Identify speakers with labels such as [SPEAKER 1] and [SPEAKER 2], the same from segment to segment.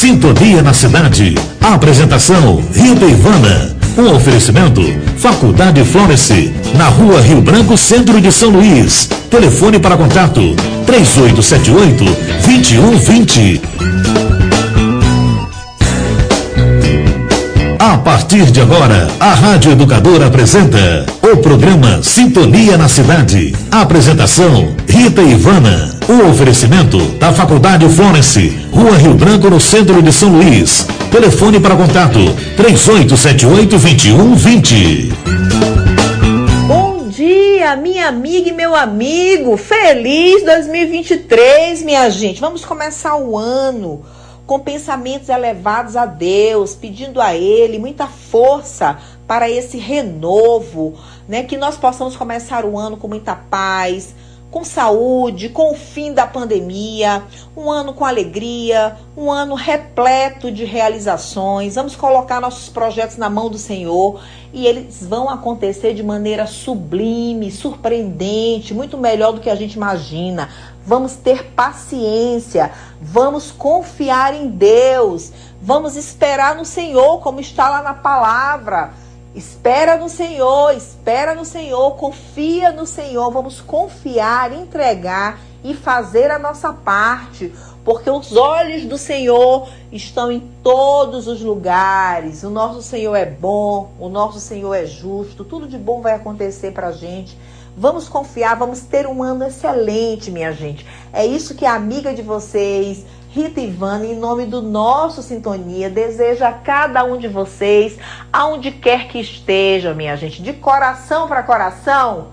[SPEAKER 1] Sintonia na Cidade. Apresentação Rita Ivana. Um oferecimento Faculdade Florence, na rua Rio Branco, centro de São Luís. Telefone para contato 3878 2120. A partir de agora, a Rádio Educadora apresenta o programa Sintonia na Cidade. Apresentação Rita Ivana. O oferecimento da Faculdade Florence, Rua Rio Branco, no centro de São Luís. Telefone para contato 3878-2120.
[SPEAKER 2] Bom dia, minha amiga e meu amigo. Feliz 2023, minha gente. Vamos começar o ano com pensamentos elevados a Deus, pedindo a Ele muita força para esse renovo, né? Que nós possamos começar o ano com muita paz, com saúde, com o fim da pandemia, um ano com alegria, um ano repleto de realizações. Vamos colocar nossos projetos na mão do Senhor e eles vão acontecer de maneira sublime, surpreendente, muito melhor do que a gente imagina. Vamos ter paciência, vamos confiar em Deus, vamos esperar no Senhor, como está lá na palavra. Espera no Senhor, espera no Senhor, confia no Senhor. Vamos confiar, entregar e fazer a nossa parte, porque os olhos do Senhor estão em todos os lugares. O nosso Senhor é bom, o nosso Senhor é justo, tudo de bom vai acontecer para a gente. Vamos confiar, vamos ter um ano excelente, minha gente. É isso que a amiga de vocês, Rita Ivana, em nome do nosso Sintonia, deseja a cada um de vocês, aonde quer que esteja, minha gente, de coração para coração,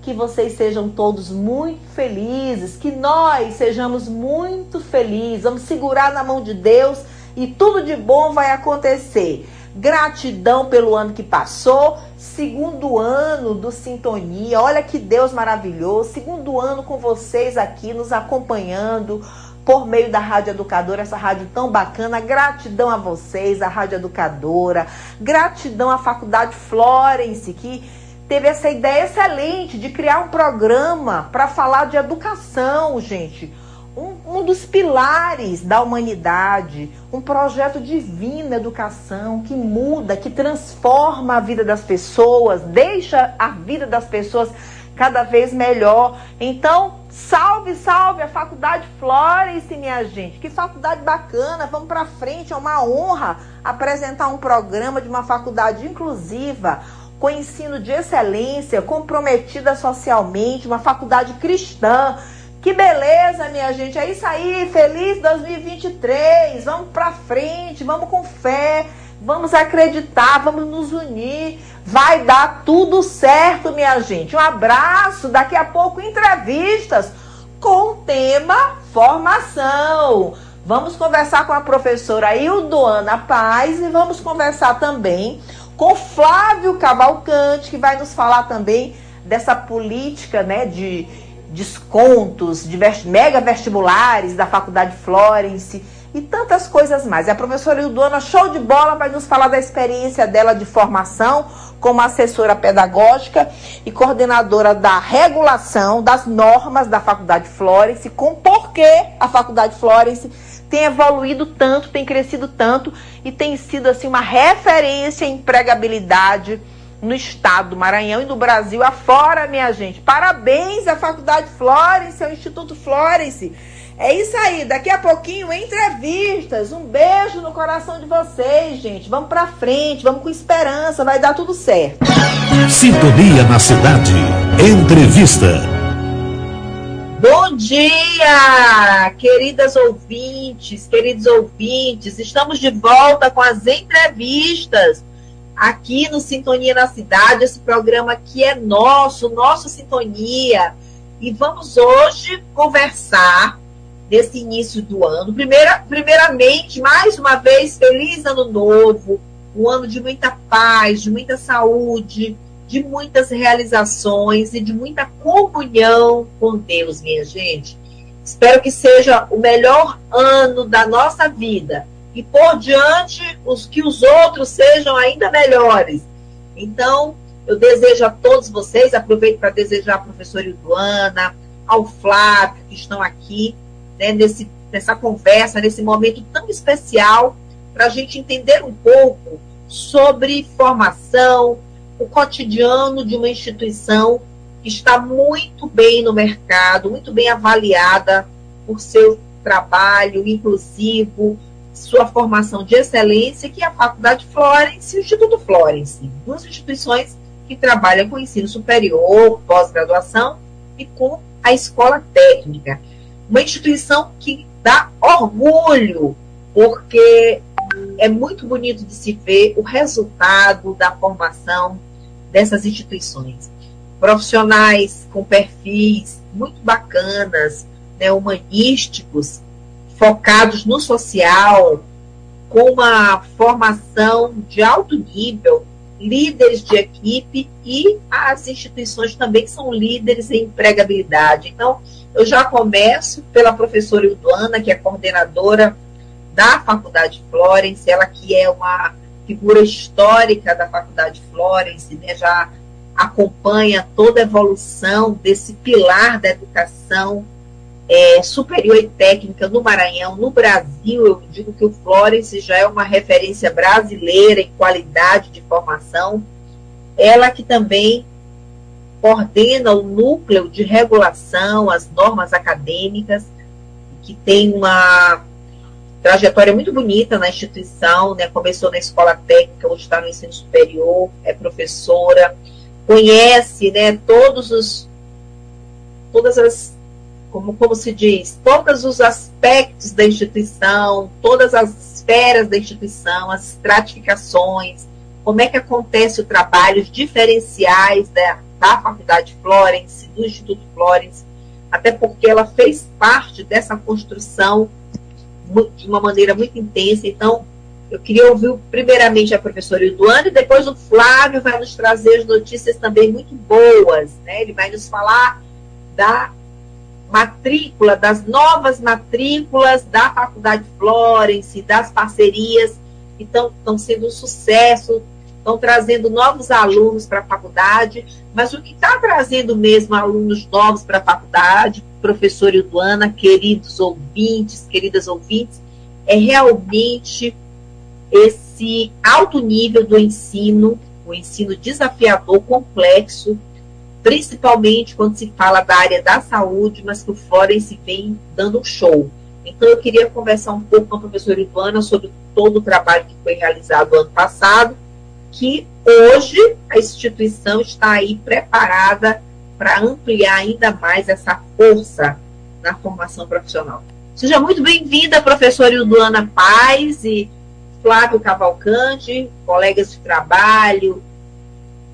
[SPEAKER 2] que vocês sejam todos muito felizes, que nós sejamos muito felizes. Vamos segurar na mão de Deus e tudo de bom vai acontecer. Gratidão pelo ano que passou, segundo ano do Sintonia. Olha que Deus maravilhoso, segundo ano com vocês aqui nos acompanhando por meio da Rádio Educadora, essa rádio tão bacana. Gratidão a vocês, a Rádio Educadora. Gratidão à Faculdade Florence, que teve essa ideia excelente de criar um programa para falar de educação, gente. Um, um, dos pilares da humanidade, um projeto divino educação que muda, que transforma a vida das pessoas, deixa a vida das pessoas cada vez melhor. Então, salve, salve a Faculdade Florence, minha gente. Que faculdade bacana, vamos para frente, é uma honra apresentar um programa de uma faculdade inclusiva, com ensino de excelência, comprometida socialmente, uma faculdade cristã. Que beleza, minha gente. É isso aí. Feliz 2023. Vamos para frente, vamos com fé. Vamos acreditar, vamos nos unir. Vai dar tudo certo, minha gente. Um abraço. Daqui a pouco, entrevistas com o tema formação. Vamos conversar com a professora Ildoana Paz e vamos conversar também com Flávio Cavalcante, que vai nos falar também dessa política né, de descontos, de mega vestibulares da Faculdade Florence e tantas coisas mais. A professora Ildona, show de bola, vai nos falar da experiência dela de formação como assessora pedagógica e coordenadora da regulação das normas da Faculdade Florence, com por que a Faculdade Florence tem evoluído tanto, tem crescido tanto e tem sido assim uma referência em empregabilidade no estado do Maranhão e no Brasil afora, minha gente. Parabéns à Faculdade Florence, ao Instituto Florence é isso aí, daqui a pouquinho entrevistas. Um beijo no coração de vocês, gente. Vamos pra frente, vamos com esperança, vai dar tudo certo.
[SPEAKER 1] Sintonia na cidade. Entrevista.
[SPEAKER 2] Bom dia, queridas ouvintes, queridos ouvintes. Estamos de volta com as entrevistas aqui no Sintonia na Cidade, esse programa que é nosso, nosso Sintonia. E vamos hoje conversar nesse início do ano. Primeira, primeiramente, mais uma vez, feliz ano novo, um ano de muita paz, de muita saúde, de muitas realizações e de muita comunhão com Deus, minha gente. Espero que seja o melhor ano da nossa vida e por diante os que os outros sejam ainda melhores. Então, eu desejo a todos vocês, aproveito para desejar à professora Iduana, ao Flávio, que estão aqui, né, nesse, nessa conversa, nesse momento tão especial, para a gente entender um pouco sobre formação, o cotidiano de uma instituição que está muito bem no mercado, muito bem avaliada por seu trabalho inclusivo, sua formação de excelência, que é a Faculdade Florence e o Instituto Florence, duas instituições que trabalham com ensino superior, pós-graduação e com a escola técnica. Uma instituição que dá orgulho, porque é muito bonito de se ver o resultado da formação dessas instituições. Profissionais com perfis muito bacanas, né, humanísticos, focados no social, com uma formação de alto nível, líderes de equipe e as instituições também são líderes em empregabilidade. Então, eu já começo pela professora Ilduana, que é coordenadora da Faculdade Florence, ela que é uma figura histórica da Faculdade Florence, né, já acompanha toda a evolução desse pilar da educação é, superior e técnica no Maranhão, no Brasil, eu digo que o Florence já é uma referência brasileira em qualidade de formação. Ela que também coordena o núcleo de regulação, as normas acadêmicas, que tem uma trajetória muito bonita na instituição, né? Começou na escola técnica, hoje está no ensino superior, é professora, conhece, né, todos os todas as como, como se diz, todos os aspectos da instituição, todas as esferas da instituição, as estratificações, como é que acontece o trabalho, os diferenciais da, da Faculdade Florence, do Instituto Florence, até porque ela fez parte dessa construção de uma maneira muito intensa. Então, eu queria ouvir primeiramente a professora Iduane, depois o Flávio vai nos trazer as notícias também muito boas. Né? Ele vai nos falar da matrícula, das novas matrículas da Faculdade Florence, das parcerias que estão sendo um sucesso, estão trazendo novos alunos para a faculdade, mas o que está trazendo mesmo alunos novos para a faculdade, professor Ilduana, queridos ouvintes, queridas ouvintes, é realmente esse alto nível do ensino, o ensino desafiador, complexo, principalmente quando se fala da área da saúde, mas que o Florence vem dando um show. Então, eu queria conversar um pouco com a professora Ivana sobre todo o trabalho que foi realizado ano passado, que hoje a instituição está aí preparada para ampliar ainda mais essa força na formação profissional. Seja muito bem-vinda, professora Ilduana Paz e Flávio Cavalcante, colegas de trabalho,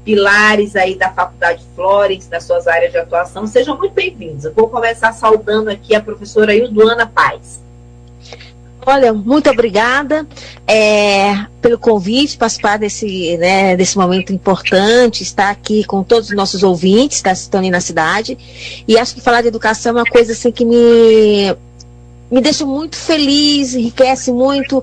[SPEAKER 2] pilares aí da Faculdade Florence, das suas áreas de atuação. Sejam muito bem-vindos. Eu vou começar saudando aqui a professora Ilduana Paz.
[SPEAKER 3] Olha, muito obrigada é, pelo convite, participar desse, né, desse momento importante, estar aqui com todos os nossos ouvintes da Sintonia na Cidade. E acho que falar de educação é uma coisa assim que me, me deixa muito feliz, enriquece muito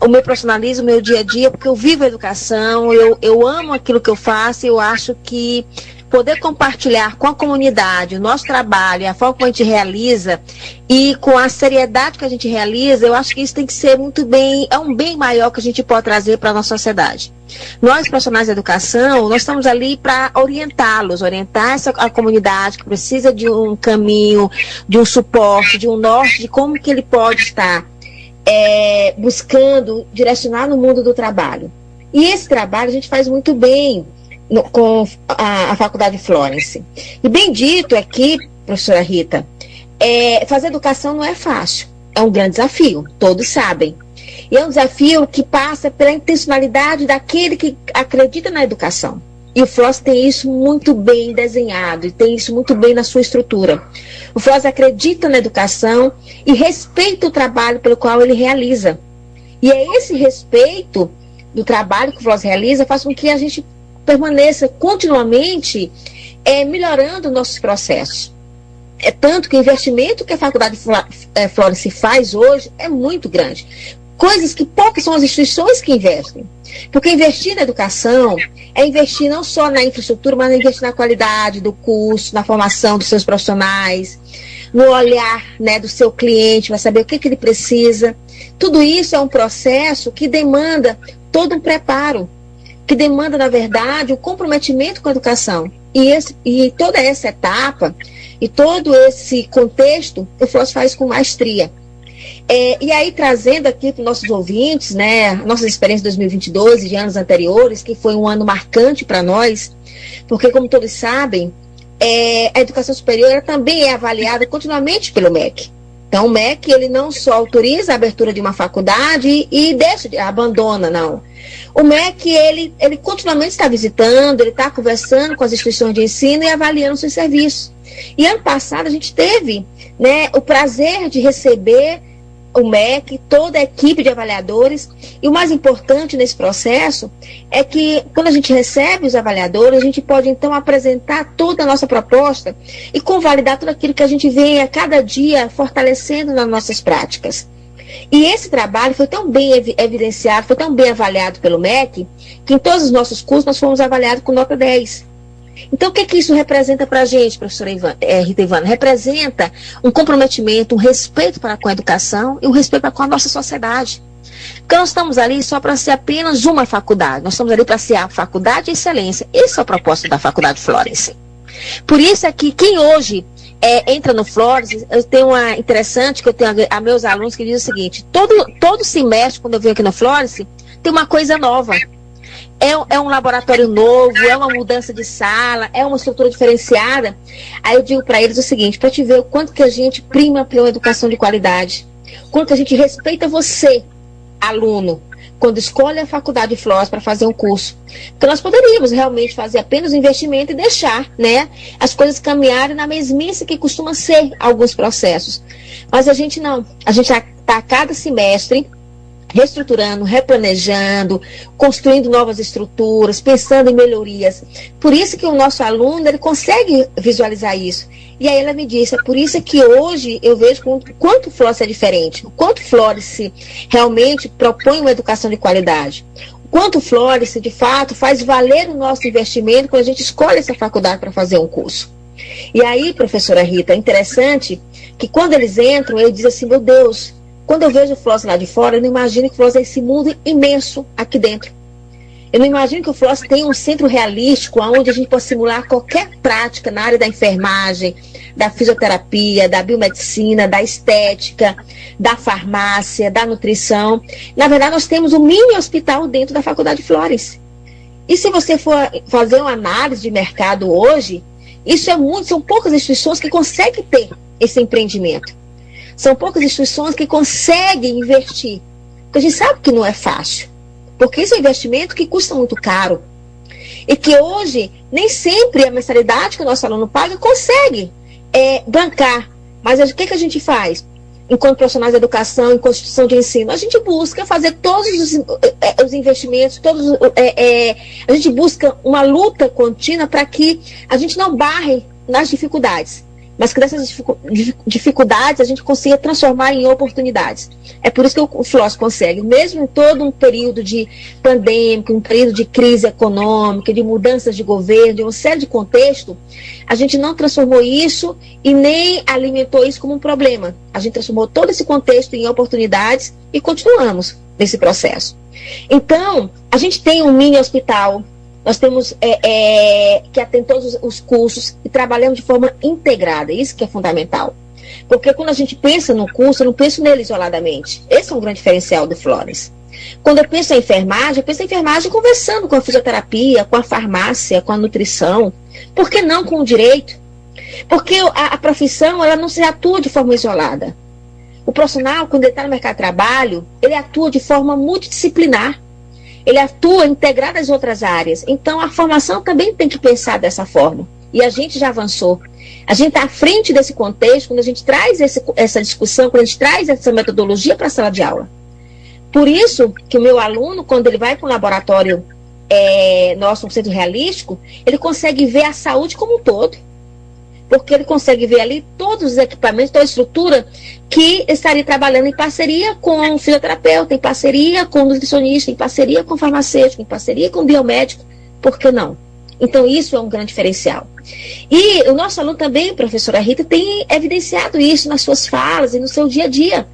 [SPEAKER 3] o meu profissionalismo, o meu dia a dia, porque eu vivo a educação, eu, eu amo aquilo que eu faço eu acho que poder compartilhar com a comunidade o nosso trabalho, a forma como a gente realiza e com a seriedade que a gente realiza, eu acho que isso tem que ser muito bem, é um bem maior que a gente pode trazer para a nossa sociedade. Nós, profissionais da educação, nós estamos ali para orientá-los, orientar essa, a comunidade que precisa de um caminho, de um suporte, de um norte, de como que ele pode estar é, buscando direcionar no mundo do trabalho. E esse trabalho a gente faz muito bem no, com a, a, Faculdade Florence. E bem dito aqui, professora Rita, é, fazer educação não é fácil. É um grande desafio, todos sabem. E é um desafio que passa pela intencionalidade daquele que acredita na educação. E o Floss tem isso muito bem desenhado e tem isso muito bem na sua estrutura. O Floss acredita na educação e respeita o trabalho pelo qual ele realiza. E é esse respeito do trabalho que o Floss realiza faz com que a gente permaneça continuamente é, melhorando nossos processos. É tanto que o investimento que a Faculdade é, Florence faz hoje é muito grande. Coisas que poucas são as instituições que investem. Porque investir na educação é investir não só na infraestrutura, mas investir na qualidade do curso, na formação dos seus profissionais, no olhar né, do seu cliente, vai saber o que, que ele precisa. Tudo isso é um processo que demanda todo um preparo, que demanda, na verdade, o um comprometimento com a educação. E, esse, e toda essa etapa e todo esse contexto, o FLOS faz com maestria. É, e aí, trazendo aqui para os nossos ouvintes, né, nossas experiências de 2022 e de anos anteriores, que foi um ano marcante para nós, porque, como todos sabem, é, a educação superior também é avaliada continuamente pelo MEC. Então, o MEC ele não só autoriza a abertura de uma faculdade e deixa, abandona, não. O MEC ele, ele continuamente está visitando, ele está conversando com as instituições de ensino e avaliando seus serviços. E ano passado a gente teve né, o prazer de receber o MEC, toda a equipe de avaliadores. E o mais importante nesse processo é que, quando a gente recebe os avaliadores, a gente pode então apresentar toda a nossa proposta e convalidar tudo aquilo que a gente vem a cada dia fortalecendo nas nossas práticas. E esse trabalho foi tão bem evidenciado, foi tão bem avaliado pelo MEC, que em todos os nossos cursos nós fomos avaliados com nota 10. Então, o que, que isso representa para a gente, professora Ivan, é, Rita Ivana? Representa um comprometimento, um respeito para com a educação e um respeito para com a nossa sociedade. Porque nós estamos ali só para ser apenas uma faculdade, nós estamos ali para ser a faculdade de excelência. Esse é o propósito da Faculdade Florence. Por isso é que quem hoje é, entra no Flores, eu tenho uma interessante que eu tenho a, a, meus alunos que dizem o seguinte: todo, todo semestre, quando eu venho aqui no Flores, tem uma coisa nova é, é um laboratório novo, é uma mudança de sala, é uma estrutura diferenciada. Aí eu digo para eles o seguinte, para te ver o quanto que a gente prima pela educação de qualidade, quanto que a gente respeita você, aluno, quando escolhe a faculdade de Flores para fazer um curso. Porque nós poderíamos realmente fazer apenas o investimento e deixar né, as coisas caminharem na mesmice que costuma ser alguns processos. Mas a gente não. A gente está a cada semestre reestruturando, replanejando, construindo novas estruturas, pensando em melhorias. Por isso que o nosso aluno ele consegue visualizar isso. E aí ela me disse, é por isso que hoje eu vejo quanto o Flores é diferente, o quanto Flores realmente propõe uma educação de qualidade. O quanto Flores, de fato, faz valer o nosso investimento quando a gente escolhe essa faculdade para fazer um curso. E aí, professora Rita, é interessante que quando eles entram, ele diz assim, meu Deus, quando eu vejo o Floss lá de fora, eu não imagino que o Floss é esse mundo imenso aqui dentro. Eu não imagino que o Floss tenha um centro realístico onde a gente possa simular qualquer prática na área da enfermagem, da fisioterapia, da biomedicina, da estética, da farmácia, da nutrição. Na verdade, nós temos um mini hospital dentro da Faculdade Flores. E se você for fazer uma análise de mercado hoje, isso é muito, são poucas instituições que conseguem ter esse empreendimento. São poucas instituições que conseguem investir. Porque a gente sabe que não é fácil. Porque isso é um investimento que custa muito caro. E que hoje, nem sempre a mensalidade que o nosso aluno paga consegue é, bancar. Mas o que, que a gente faz? enquanto profissionais de educação e construção de ensino, a gente busca fazer todos os, é, os investimentos, todos é, é, a gente busca uma luta contínua para que a gente não barre nas dificuldades mas que dessas dificuldades a gente consiga transformar em oportunidades. É por isso que o FLOS consegue, mesmo em todo um período de pandêmico, um período de crise econômica, de mudanças de governo, de uma série de contextos, a gente não transformou isso e nem alimentou isso como um problema. A gente transformou todo esse contexto em oportunidades e continuamos nesse processo. Então, a gente tem um mini hospital nós temos é, é, que atender todos os cursos e trabalhamos de forma integrada. Isso que é fundamental. Porque quando a gente pensa no curso, eu não penso nele isoladamente. Esse é um grande diferencial do Flores. Quando eu penso em enfermagem, eu penso em enfermagem conversando com a fisioterapia, com a farmácia, com a nutrição. Por que não com o direito? Porque a, a profissão ela não se atua de forma isolada. O profissional, quando ele está no mercado de trabalho, ele atua de forma multidisciplinar. Ele atua integrado às outras áreas. Então, a formação também tem que pensar dessa forma. E a gente já avançou. A gente está à frente desse contexto quando a gente traz esse, essa discussão, quando a gente traz essa metodologia para a sala de aula. Por isso que o meu aluno, quando ele vai para o laboratório é, nosso, um centro realístico, ele consegue ver a saúde como um todo porque ele consegue ver ali todos os equipamentos, toda a estrutura que estaria trabalhando em parceria com o fisioterapeuta, em parceria com o nutricionista, em parceria com o farmacêutico, em parceria com o biomédico, por que não? Então, isso é um grande diferencial. E o nosso aluno também, professora Rita, tem evidenciado isso nas suas falas e no seu dia a dia.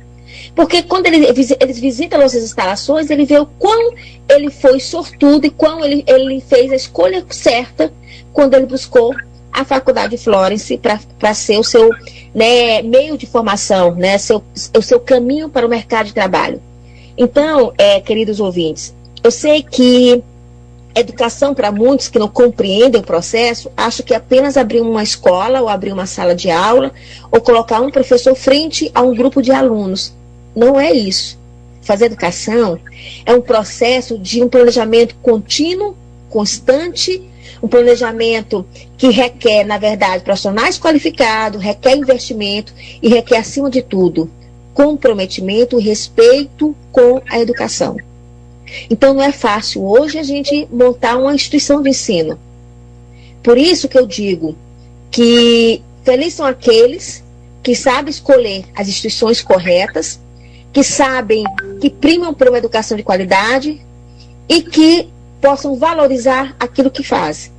[SPEAKER 3] Porque quando ele, eles visitam nossas instalações, ele vê o quão ele foi sortudo e quão ele, ele fez a escolha certa quando ele buscou a Faculdade Florence para ser o seu né, meio de formação, né, seu, o seu caminho para o mercado de trabalho. Então, é, queridos ouvintes, eu sei que educação para muitos que não compreendem o processo, acho que apenas abrir uma escola ou abrir uma sala de aula ou colocar um professor frente a um grupo de alunos. Não é isso. Fazer educação é um processo de um planejamento contínuo, constante um planejamento que requer, na verdade, profissionais qualificados, requer investimento e requer, acima de tudo, comprometimento e respeito com a educação. Então, não é fácil hoje a gente montar uma instituição de ensino. Por isso que eu digo que felizes são aqueles que sabem escolher as instituições corretas, que sabem que primam por uma educação de qualidade e que possam valorizar aquilo que fazem.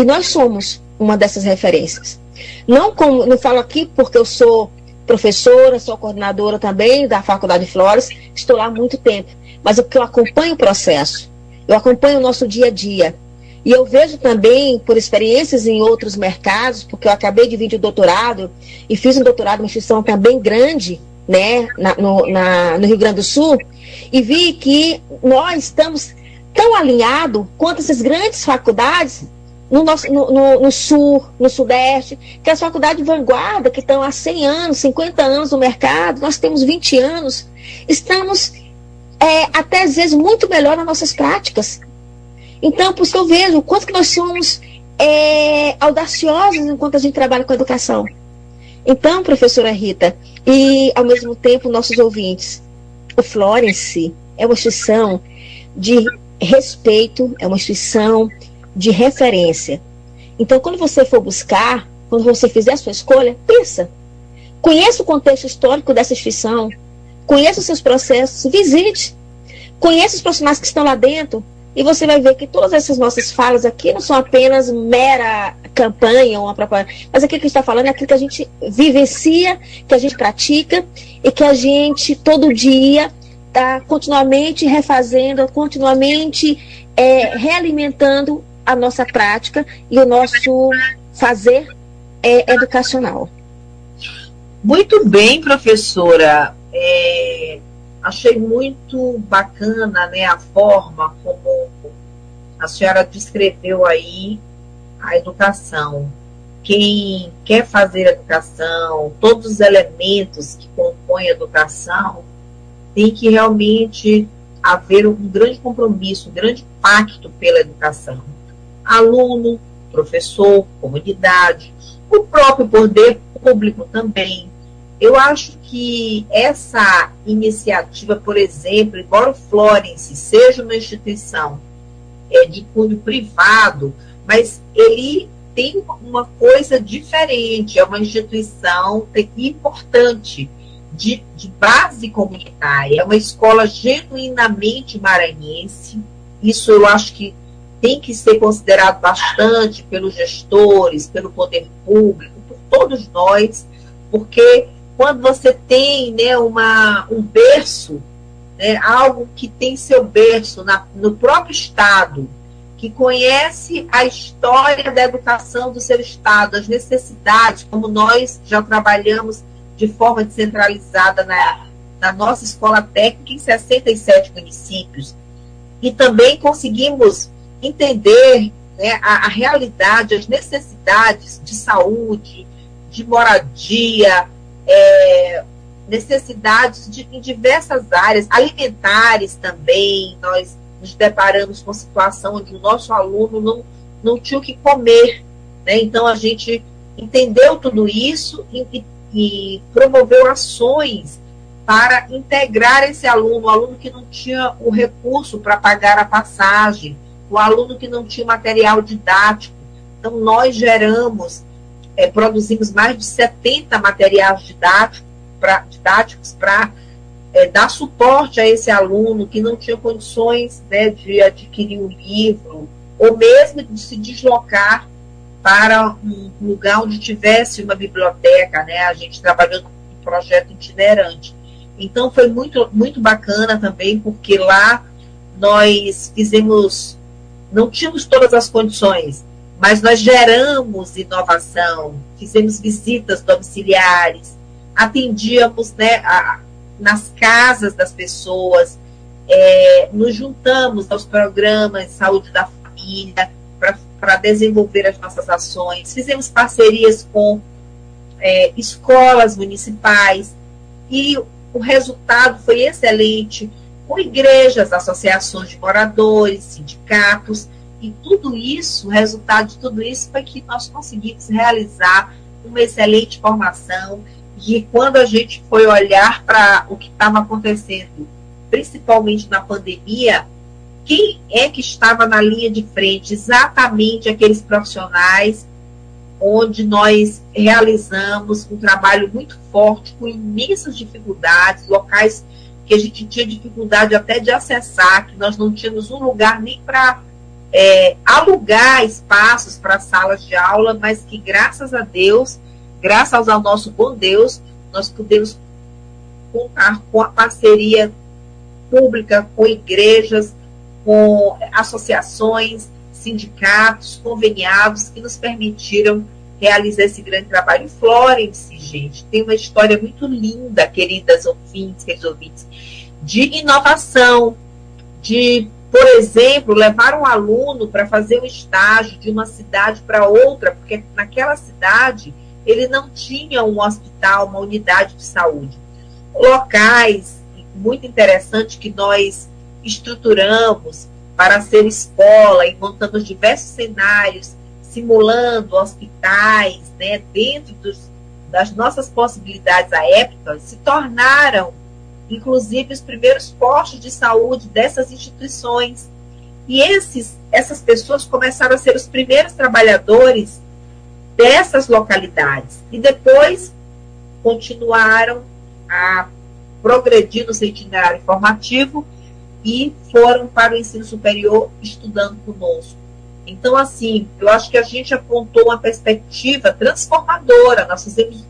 [SPEAKER 3] E nós somos uma dessas referências. Não, como, não falo aqui porque eu sou professora, sou coordenadora também da Faculdade de Flores, estou lá há muito tempo, mas porque eu acompanho o processo, eu acompanho o nosso dia a dia. E eu vejo também, por experiências em outros mercados, porque eu acabei de vir de doutorado e fiz um doutorado em uma instituição também grande, né, na, no, na, no Rio Grande do Sul, e vi que nós estamos tão alinhados quanto essas grandes faculdades no, nosso, no, no, no, sul, no sudeste, que as faculdades de vanguarda, que estão há 100 anos, 50 anos no mercado, nós temos 20 anos, estamos é, até às vezes muito melhor nas nossas práticas. Então, por isso que eu vejo o quanto que nós somos é, audaciosos enquanto a gente trabalha com a educação. Então, professora Rita, e ao mesmo tempo nossos ouvintes, o Florence é uma instituição de respeito, é uma instituição de referência. Então, quando você for buscar, quando você fizer a sua escolha, pensa. Conheça o contexto histórico dessa instituição, conheça os seus processos, visite, conheça os profissionais que estão lá dentro, e você vai ver que todas essas nossas falas aqui não são apenas mera campanha ou uma propaganda, mas aquilo que a gente está falando é aquilo que a gente vivencia, que a gente pratica e que a gente todo dia está continuamente refazendo, continuamente é, realimentando a nossa prática e o nosso fazer é, educacional.
[SPEAKER 2] Muito bem, professora. É, achei muito bacana né, a forma como a senhora descreveu aí a educação. Quem quer fazer educação, todos os elementos que compõem a educação, tem que realmente haver um grande compromisso, um grande pacto pela educação aluno, professor, comunidade, o próprio poder público também. Eu acho que essa iniciativa, por exemplo, embora o Florence seja uma instituição é, de cunho privado, mas ele tem uma coisa diferente, é uma instituição importante de, de base comunitária, é uma escola genuinamente maranhense. Isso eu acho que tem que ser considerado bastante pelos gestores, pelo poder público, por todos nós, porque quando você tem né, uma, um berço, né, algo que tem seu berço na, no próprio Estado, que conhece a história da educação do seu Estado, as necessidades, como nós já trabalhamos de forma descentralizada na, na nossa escola técnica em 67 municípios, e também conseguimos entender né, a, a, realidade, as necessidades de saúde, de moradia, é, necessidades de, em diversas áreas, alimentares também. Nós nos deparamos com a situação onde o nosso aluno não, não tinha o que comer. Né? Então, a gente entendeu tudo isso e, e promoveu ações para integrar esse aluno, o aluno que não tinha o recurso para pagar a passagem, o aluno que não tinha material didático. Então, nós geramos, é, produzimos mais de 70 materiais didáticos para didáticos para é, dar suporte a esse aluno que não tinha condições né, de adquirir um livro, ou mesmo de se deslocar para um lugar onde tivesse uma biblioteca, né? A gente trabalhando um projeto itinerante. Então foi muito, muito bacana também, porque lá nós fizemos, não tínhamos todas as condições, mas nós geramos inovação, fizemos visitas domiciliares, atendíamos né, a, nas casas das pessoas, é, nos juntamos aos programas de saúde da família para desenvolver as nossas ações, fizemos parcerias com é, escolas municipais e o resultado foi excelente com igrejas, associações de moradores, sindicatos, e tudo isso, o resultado de tudo isso foi que nós conseguimos realizar uma excelente formação. E quando a gente foi olhar para o que estava acontecendo, principalmente na pandemia, quem é que estava na linha de frente? Exatamente aqueles profissionais onde nós realizamos um trabalho muito forte, com imensas dificuldades, locais que a gente tinha dificuldade até de acessar, que nós não tínhamos um lugar nem para é, alugar espaços para salas de aula, mas que graças a Deus, graças ao nosso bom Deus, nós podemos contar com a parceria pública, com igrejas, com associações, sindicatos, conveniados que nos permitiram realizar esse grande trabalho. Florence, gente, tem uma história muito linda, queridas ouvintes, queridos ouvintes, de inovação, de, por exemplo, levar um aluno para fazer um estágio de uma cidade para outra, porque naquela cidade ele não tinha um hospital, uma unidade de saúde. Locais muito interessantes que nós estruturamos para ser escola e montamos diversos cenários, simulando hospitais, né, dentro dos, das nossas possibilidades à época, se tornaram, inclusive, os primeiros postos de saúde dessas instituições. E esses, essas pessoas começaram a ser os primeiros trabalhadores dessas localidades. E depois continuaram a progredir no seu itinerário formativo e foram para o ensino superior estudando conosco. Então, assim, eu acho que a gente apontou uma perspectiva transformadora. Nós fizemos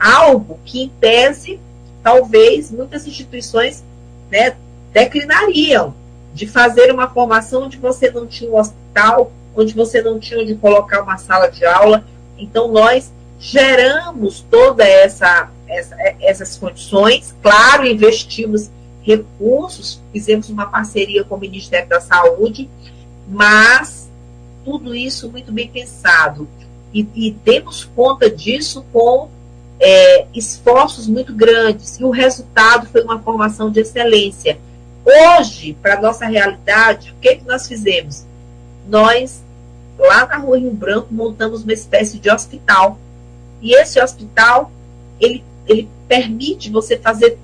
[SPEAKER 2] algo que, em tese, talvez muitas instituições né, declinariam de fazer uma formação onde você não tinha um hospital, onde você não tinha onde colocar uma sala de aula. Então, nós geramos toda essa, essa essas condições, claro, investimos recursos, fizemos uma parceria com o Ministério da Saúde, mas tudo isso muito bem pensado. E, e demos conta disso com é, esforços muito grandes, e o resultado foi uma formação de excelência. Hoje, para a nossa realidade, o que, que nós fizemos? Nós, lá na Rua Rio Branco, montamos uma espécie de hospital. E esse hospital, ele, ele permite você fazer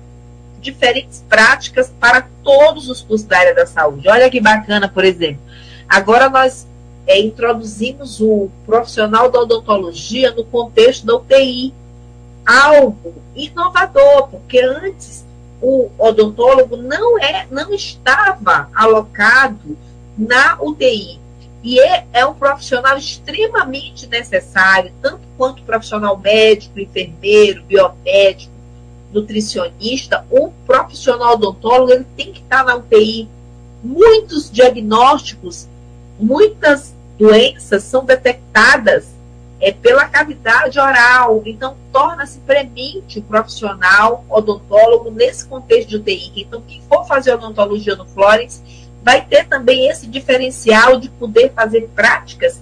[SPEAKER 2] diferentes práticas para todos os cursos da área da saúde. Olha que bacana, por exemplo. Agora nós é, introduzimos o profissional da odontologia no contexto da UTI. Algo inovador, porque antes o odontólogo não, é, não estava alocado na UTI. E é, é um profissional extremamente necessário, tanto quanto profissional médico, enfermeiro, biomédico, nutricionista, o profissional odontólogo, ele tem que estar na UTI. Muitos diagnósticos, muitas doenças são detectadas é, pela cavidade oral. Então, torna-se premente o profissional odontólogo nesse contexto de UTI. Então, quem for fazer odontologia no Florence vai ter também esse diferencial de poder fazer práticas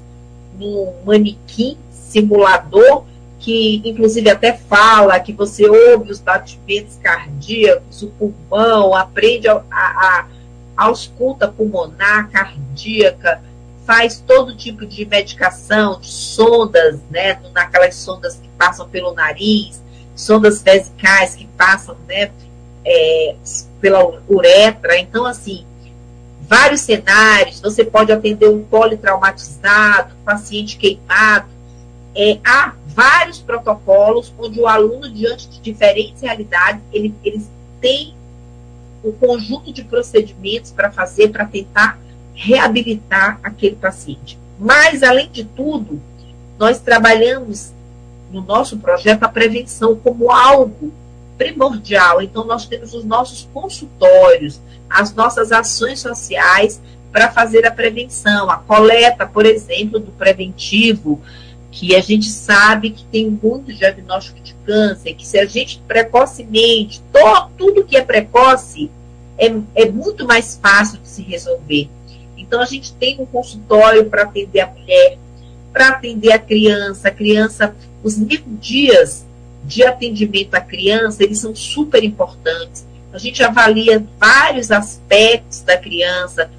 [SPEAKER 2] no manequim simulador que inclusive até fala que você ouve os batimentos cardíacos, o pulmão, aprende a, a, ausculta pulmonar, cardíaca, faz todo tipo de medicação, de sondas, né, naquelas sondas que passam pelo nariz, sondas vesicais que passam, né, é, pela uretra. Então, assim, vários cenários, você pode atender um politraumatizado, paciente queimado. É, há vários protocolos onde o aluno, diante de diferentes realidades, ele, eles têm um conjunto de procedimentos para fazer, para tentar reabilitar aquele paciente. Mas, além de tudo, nós trabalhamos no nosso projeto a prevenção como algo primordial. Então, nós temos os nossos consultórios, as nossas ações sociais para fazer a prevenção, a coleta, por exemplo, do preventivo, que a gente sabe que tem muito diagnóstico de câncer, que se a gente precocemente, to, tudo que é precoce, é, é muito mais fácil de se resolver. Então, a gente tem um consultório para atender a mulher, para atender a criança, a criança, os mil dias de atendimento à criança, eles são super importantes. A gente avalia vários aspectos da criança,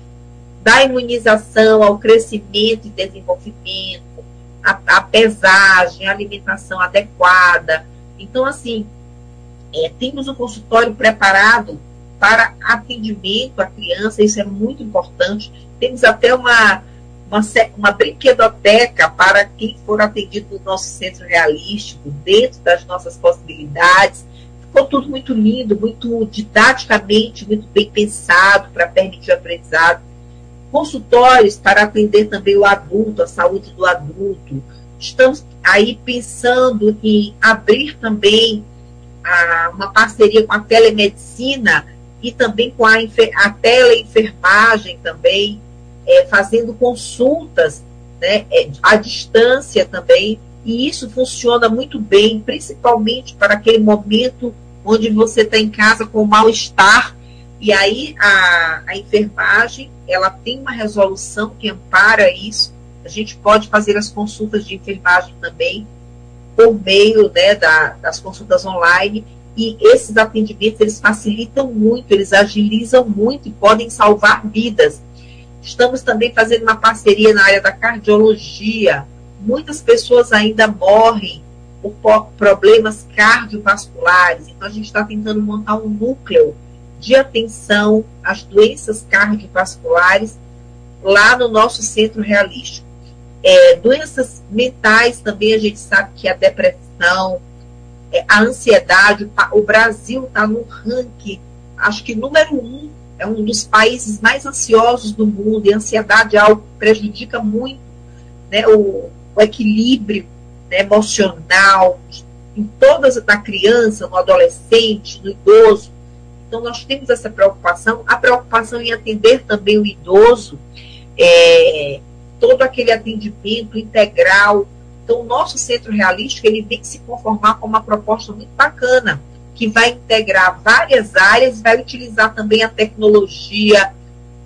[SPEAKER 2] da imunização ao crescimento e desenvolvimento, a, a pesagem, a alimentação adequada. Então, assim, é, temos um consultório preparado para atendimento à criança, isso é muito importante. Temos até uma uma, uma brinquedoteca para quem for atendido no nosso centro realístico, dentro das nossas possibilidades. Ficou tudo muito lindo, muito didaticamente, muito bem pensado para permitir o aprendizado. Consultórios para atender também o adulto, a saúde do adulto. Estamos aí pensando em abrir também a, uma parceria com a telemedicina e também com a, a teleenfermagem também, é, fazendo consultas né, é, à distância também, e isso funciona muito bem, principalmente para aquele momento onde você está em casa com mal-estar, e aí a, a enfermagem ela tem uma resolução que ampara isso. A gente pode fazer as consultas de enfermagem também por meio né, da, das consultas online e esses atendimentos eles facilitam muito, eles agilizam muito e podem salvar vidas. Estamos também fazendo uma parceria na área da cardiologia. Muitas pessoas ainda morrem por problemas cardiovasculares. Então, a gente está tentando montar um núcleo de atenção às doenças cardiovasculares lá no nosso centro realístico. É, doenças mentais também a gente sabe que a depressão, é, a ansiedade, o Brasil está no ranking, acho que número um é um dos países mais ansiosos do mundo, e a ansiedade é algo que prejudica muito né, o, o equilíbrio né, emocional em todas da criança, no adolescente, no idoso. Então, nós temos essa preocupação, a preocupação em atender também o idoso, é, todo aquele atendimento integral. Então, o nosso centro realístico ele vem se conformar com uma proposta muito bacana que vai integrar várias áreas, vai utilizar também a tecnologia,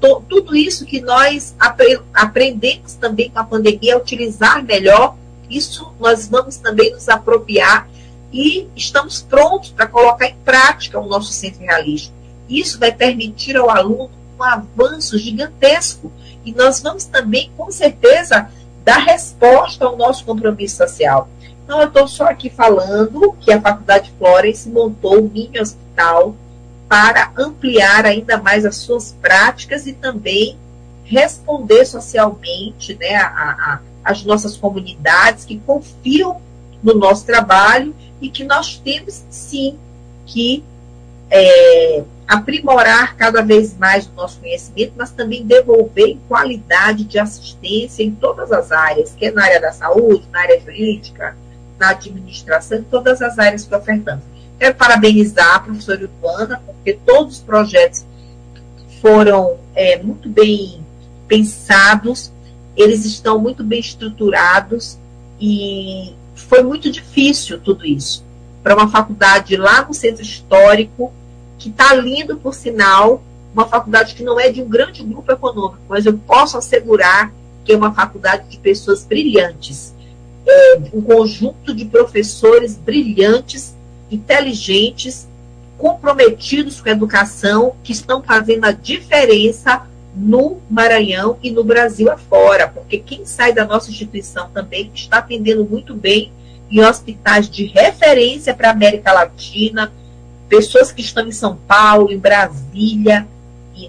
[SPEAKER 2] to, tudo isso que nós apre, aprendemos também com a pandemia utilizar melhor, isso nós vamos também nos apropriar e estamos prontos para colocar em prática o nosso centro realista. Isso vai permitir ao aluno um avanço gigantesco e nós vamos também, com certeza, dar resposta ao nosso compromisso social. Então, eu estou só aqui falando que a Faculdade Florence montou um mini hospital para ampliar ainda mais as suas práticas e também responder socialmente né, a, a, as nossas comunidades que confiam no nosso trabalho e que nós temos sim que é, aprimorar cada vez mais o nosso conhecimento, mas também devolver qualidade de assistência em todas as áreas, que é na área da saúde, na área jurídica, na administração, em todas as áreas que ofertamos. Quero parabenizar a professora Ituana, porque todos os projetos foram é, muito bem pensados, eles estão muito bem estruturados e foi muito difícil tudo isso. Para uma faculdade lá no centro histórico, que está lindo, por sinal, uma faculdade que não é de um grande grupo econômico, mas eu posso assegurar que é uma faculdade de pessoas brilhantes um conjunto de professores brilhantes, inteligentes, comprometidos com a educação, que estão fazendo a diferença no Maranhão e no Brasil afora, porque quem sai da nossa instituição também está atendendo muito bem em hospitais de referência para a América Latina, pessoas que estão em São Paulo, em Brasília,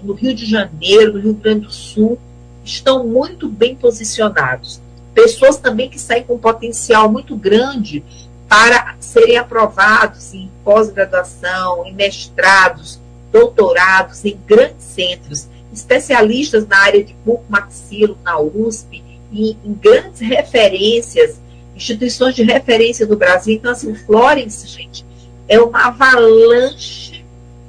[SPEAKER 2] no Rio de Janeiro, no Rio Grande do Sul, estão muito bem posicionados. Pessoas também que saem com potencial muito grande para serem aprovados em pós-graduação, em mestrados, doutorados, em grandes centros, especialistas na área de buco-maxilo, na USP, e em grandes referências, instituições de referência do Brasil. Então, assim, Florence, gente, é uma avalanche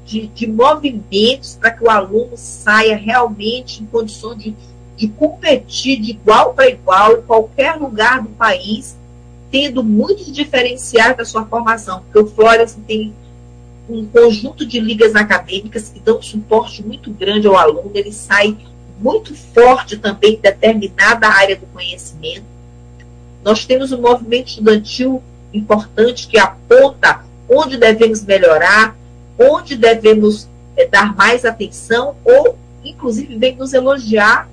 [SPEAKER 2] de, de movimentos para que o aluno saia realmente em condições de, de competir de igual para igual em qualquer lugar do país, tendo muitos diferenciais da sua formação, porque o Florence tem um conjunto de ligas acadêmicas que dão suporte muito grande ao aluno, ele sai muito forte também em determinada área do conhecimento. Nós temos um movimento estudantil importante que aponta onde devemos melhorar, onde devemos é, dar mais atenção, ou, inclusive, vem nos elogiar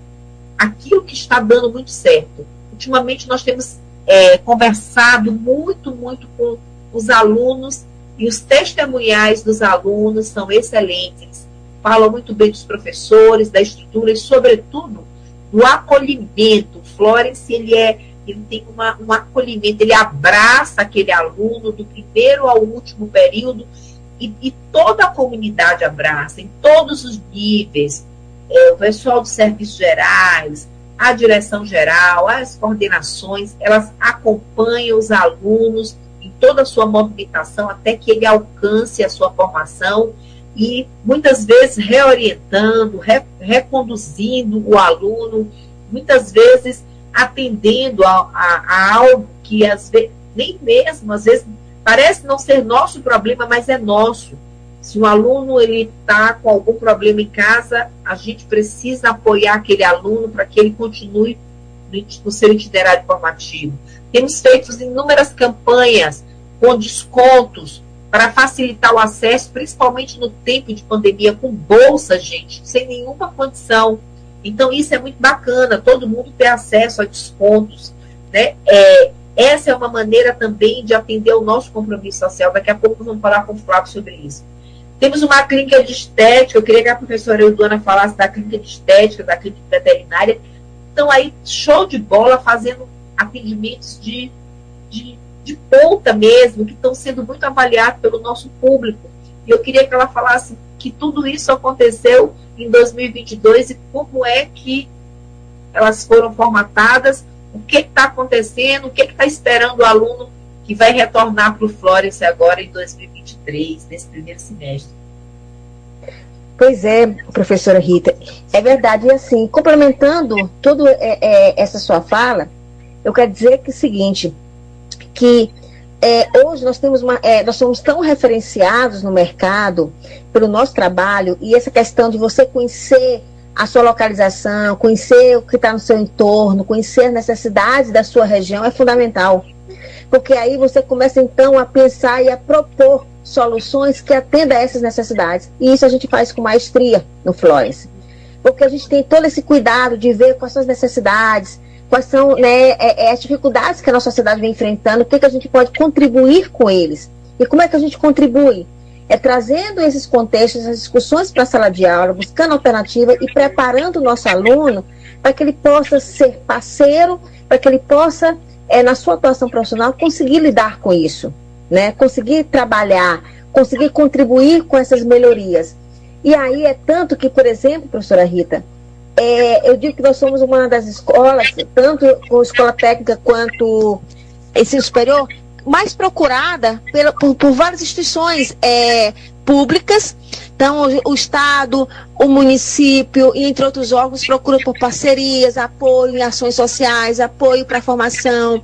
[SPEAKER 2] aquilo que está dando muito certo. Ultimamente, nós temos é, conversado muito, muito com os alunos e os testemunhais dos alunos são excelentes. Falam muito bem dos professores, da estrutura e, sobretudo, do acolhimento. Florence, ele é ele tem uma, um acolhimento, ele abraça aquele aluno do primeiro ao último período e, e toda a comunidade abraça, em todos os níveis. É, o pessoal dos serviços gerais, a direção geral, as coordenações, elas acompanham os alunos em toda a sua movimentação até que ele alcance a sua formação e muitas vezes reorientando, re, reconduzindo o aluno, muitas vezes atendendo a, a, a algo que às vezes, nem mesmo, às vezes, parece não ser nosso problema, mas é nosso. Se o aluno ele está com algum problema em casa, a gente precisa apoiar aquele aluno para que ele continue no seu itinerário formativo. Temos feito inúmeras campanhas com descontos para facilitar o acesso, principalmente no tempo de pandemia, com bolsa, gente, sem nenhuma condição. Então, isso é muito bacana, todo mundo ter acesso a descontos. Né? É, essa é uma maneira também de atender o nosso compromisso social. Daqui a pouco vamos falar com o Flávio sobre isso. Temos uma clínica de estética, eu queria que a professora Eudona falasse da clínica de estética, da clínica veterinária. Então, aí, show de bola, fazendo atendimentos de, de, de ponta mesmo, que estão sendo muito avaliados pelo nosso público. E eu queria que ela falasse que tudo isso aconteceu em 2022 e como é que elas foram formatadas, o que está acontecendo, o que está esperando o aluno que vai retornar para o Florence agora em 2023, nesse primeiro semestre.
[SPEAKER 3] Pois é, professora Rita, é verdade. E assim, complementando toda é, é, essa sua fala, eu quero dizer que é o seguinte, que é, hoje nós temos uma, é, nós somos tão referenciados no mercado pelo nosso trabalho e essa questão de você conhecer a sua localização, conhecer o que está no seu entorno, conhecer as necessidades da sua região é fundamental. Porque aí você começa então a pensar e a propor soluções que atendam a essas necessidades. E isso a gente faz com maestria no Florence. Porque a gente tem todo esse cuidado de ver quais são as necessidades, quais são né, é, é, as dificuldades que a nossa sociedade vem enfrentando, o que, que a gente pode contribuir com eles. E como é que a gente contribui? É trazendo esses contextos, essas discussões para a sala de aula, buscando alternativa e preparando o nosso aluno para que ele possa ser parceiro, para que ele possa, é, na sua atuação profissional, conseguir lidar com isso, né? conseguir trabalhar, conseguir contribuir com essas melhorias. E aí é tanto que, por exemplo, professora Rita, é, eu digo que nós somos uma das escolas, tanto com escola técnica quanto ensino superior, mais procurada pela, por, por, várias instituições é, públicas. Então, o, Estado, o município entre outros órgãos procuram por parcerias, apoio em ações sociais, apoio para a formação.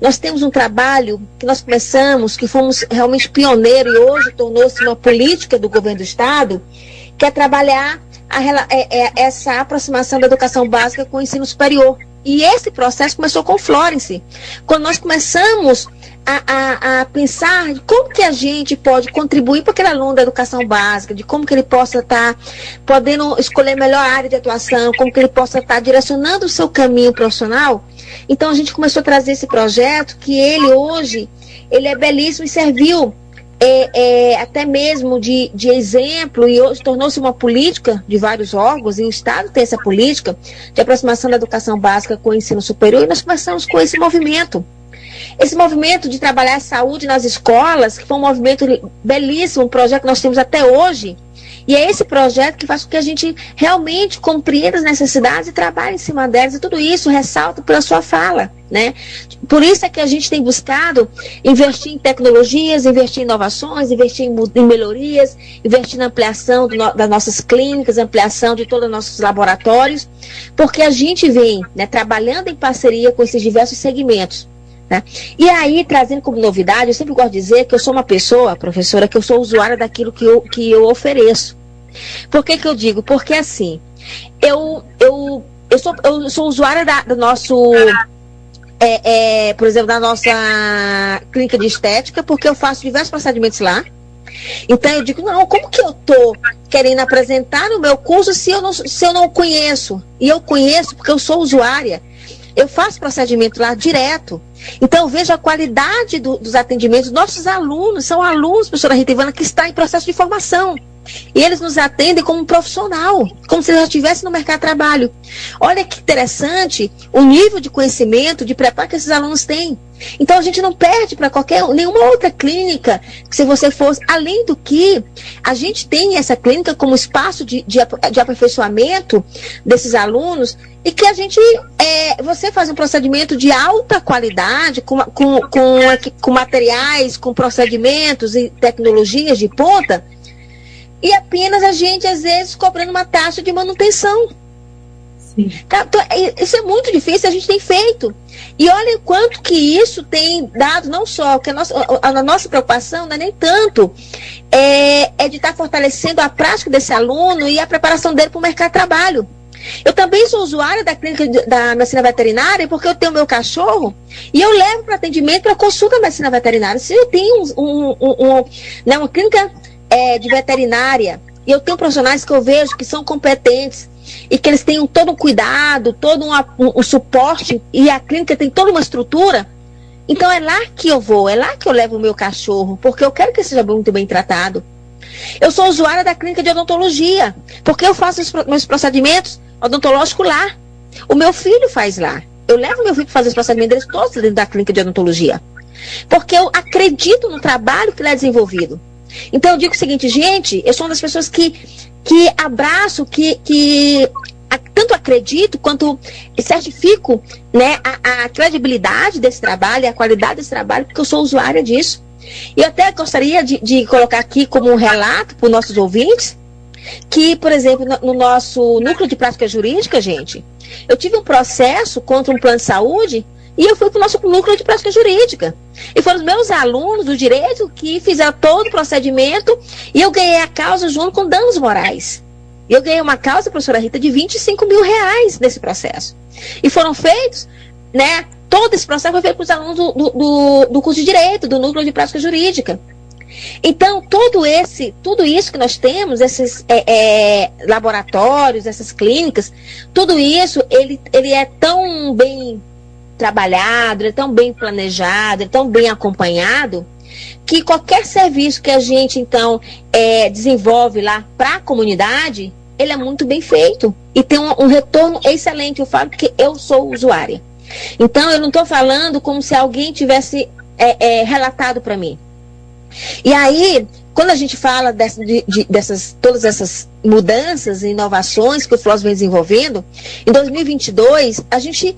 [SPEAKER 3] Nós temos um trabalho que nós começamos, que fomos realmente pioneiros e hoje tornou-se uma política do governo do Estado, que é trabalhar a, é, é, essa aproximação da educação básica com o ensino superior. E esse processo começou com Florence. Quando nós começamos a, a, a, pensar como que a gente pode contribuir para aquele aluno da educação básica, de como que ele possa estar tá podendo escolher melhor área de atuação, como que ele possa estar tá direcionando o seu caminho profissional. Então a gente começou a trazer esse projeto que ele hoje ele é belíssimo e serviu é, é, até mesmo de, de exemplo e tornou-se uma política de vários órgãos e o Estado tem essa política de aproximação da educação básica com o ensino superior e nós começamos com esse movimento. Esse movimento de trabalhar a saúde nas escolas, que foi um movimento belíssimo, um projeto que nós temos até hoje, e é esse projeto que faz com que a gente realmente compreenda as necessidades e trabalhe em cima delas. E tudo isso ressalta pela sua fala. Né? Por isso é que a gente tem buscado investir em tecnologias, investir em inovações, investir em, em melhorias, investir na ampliação das nossas clínicas, ampliação de todos os nossos laboratórios, porque a gente vem né, trabalhando em parceria com esses diversos segmentos. Né? E aí, trazendo como novidade, eu sempre gosto de dizer que eu sou uma pessoa, professora, que eu sou usuária daquilo que eu, que eu ofereço. Por que, que eu digo? Porque assim, eu, eu, eu, sou, eu sou usuária da, do nosso. É, é, por exemplo, da nossa clínica de estética, porque eu faço diversos procedimentos lá. Então eu digo, não, como que eu estou querendo apresentar no meu curso se eu, não, se eu não conheço? E eu conheço porque eu sou usuária. Eu faço procedimento lá direto. Então, eu vejo a qualidade do, dos atendimentos. Nossos alunos são alunos, professora Rita Ivana, que está em processo de formação. E eles nos atendem como um profissional, como se já estivesse no mercado de trabalho. Olha que interessante o nível de conhecimento, de preparo que esses alunos têm. Então a gente não perde para qualquer nenhuma outra clínica se você fosse, além do que a gente tem essa clínica como espaço de, de, de aperfeiçoamento desses alunos e que a gente é, você faz um procedimento de alta qualidade com, com, com, com materiais, com procedimentos e tecnologias de ponta e apenas a gente, às vezes, cobrando uma taxa de manutenção. Tá, então, é, isso é muito difícil, a gente tem feito. E olha o quanto que isso tem dado, não só, que a nossa, a, a nossa preocupação não é nem tanto é, é de estar fortalecendo a prática desse aluno e a preparação dele para o mercado de trabalho. Eu também sou usuária da clínica de, da medicina veterinária porque eu tenho meu cachorro e eu levo para atendimento para consulta da medicina veterinária. Se eu tenho um, um, um, um né, uma clínica é, de veterinária, e eu tenho profissionais que eu vejo que são competentes e que eles têm todo um cuidado, todo um, um, um suporte, e a clínica tem toda uma estrutura, então é lá que eu vou, é lá que eu levo o meu cachorro, porque eu quero que ele seja muito bem tratado. Eu sou usuária da clínica de odontologia, porque eu faço os meus procedimentos odontológicos lá. O meu filho faz lá. Eu levo meu filho para fazer os procedimentos deles todos dentro da clínica de odontologia. Porque eu acredito no trabalho que ele é desenvolvido. Então eu digo o seguinte, gente, eu sou uma das pessoas que, que abraço, que, que tanto acredito quanto certifico né, a, a, credibilidade desse trabalho, a qualidade desse trabalho, porque eu sou usuária disso. E eu até gostaria de, de colocar aqui como um relato para os nossos ouvintes, que, por exemplo, no, no nosso núcleo de prática jurídica, gente, eu tive um processo contra um plano de saúde e eu fui para o nosso núcleo de prática jurídica. E foram os meus alunos do direito que fizeram todo o procedimento e eu ganhei a causa junto com danos morais. Eu ganhei uma causa, professora Rita, de 25 mil reais nesse processo. E foram feitos, né? Todo esse processo foi feito com os alunos do, do, do curso de Direito, do Núcleo de Prática Jurídica. Então, todo esse, tudo isso que nós temos, esses é, é, laboratórios, essas clínicas, tudo isso, ele, ele é tão bem trabalhado, ele é tão bem planejado, ele é tão bem acompanhado, que qualquer serviço que a gente, então, é, desenvolve lá para a comunidade, ele é muito bem feito e tem um, um, retorno excelente. Eu falo que eu sou usuária. Então, eu não estou falando como se alguém tivesse é, é, relatado para mim. E aí, quando a gente fala dessa, de, de, dessas, todas essas mudanças e inovações que o FLOS vem desenvolvendo, em 2022, a gente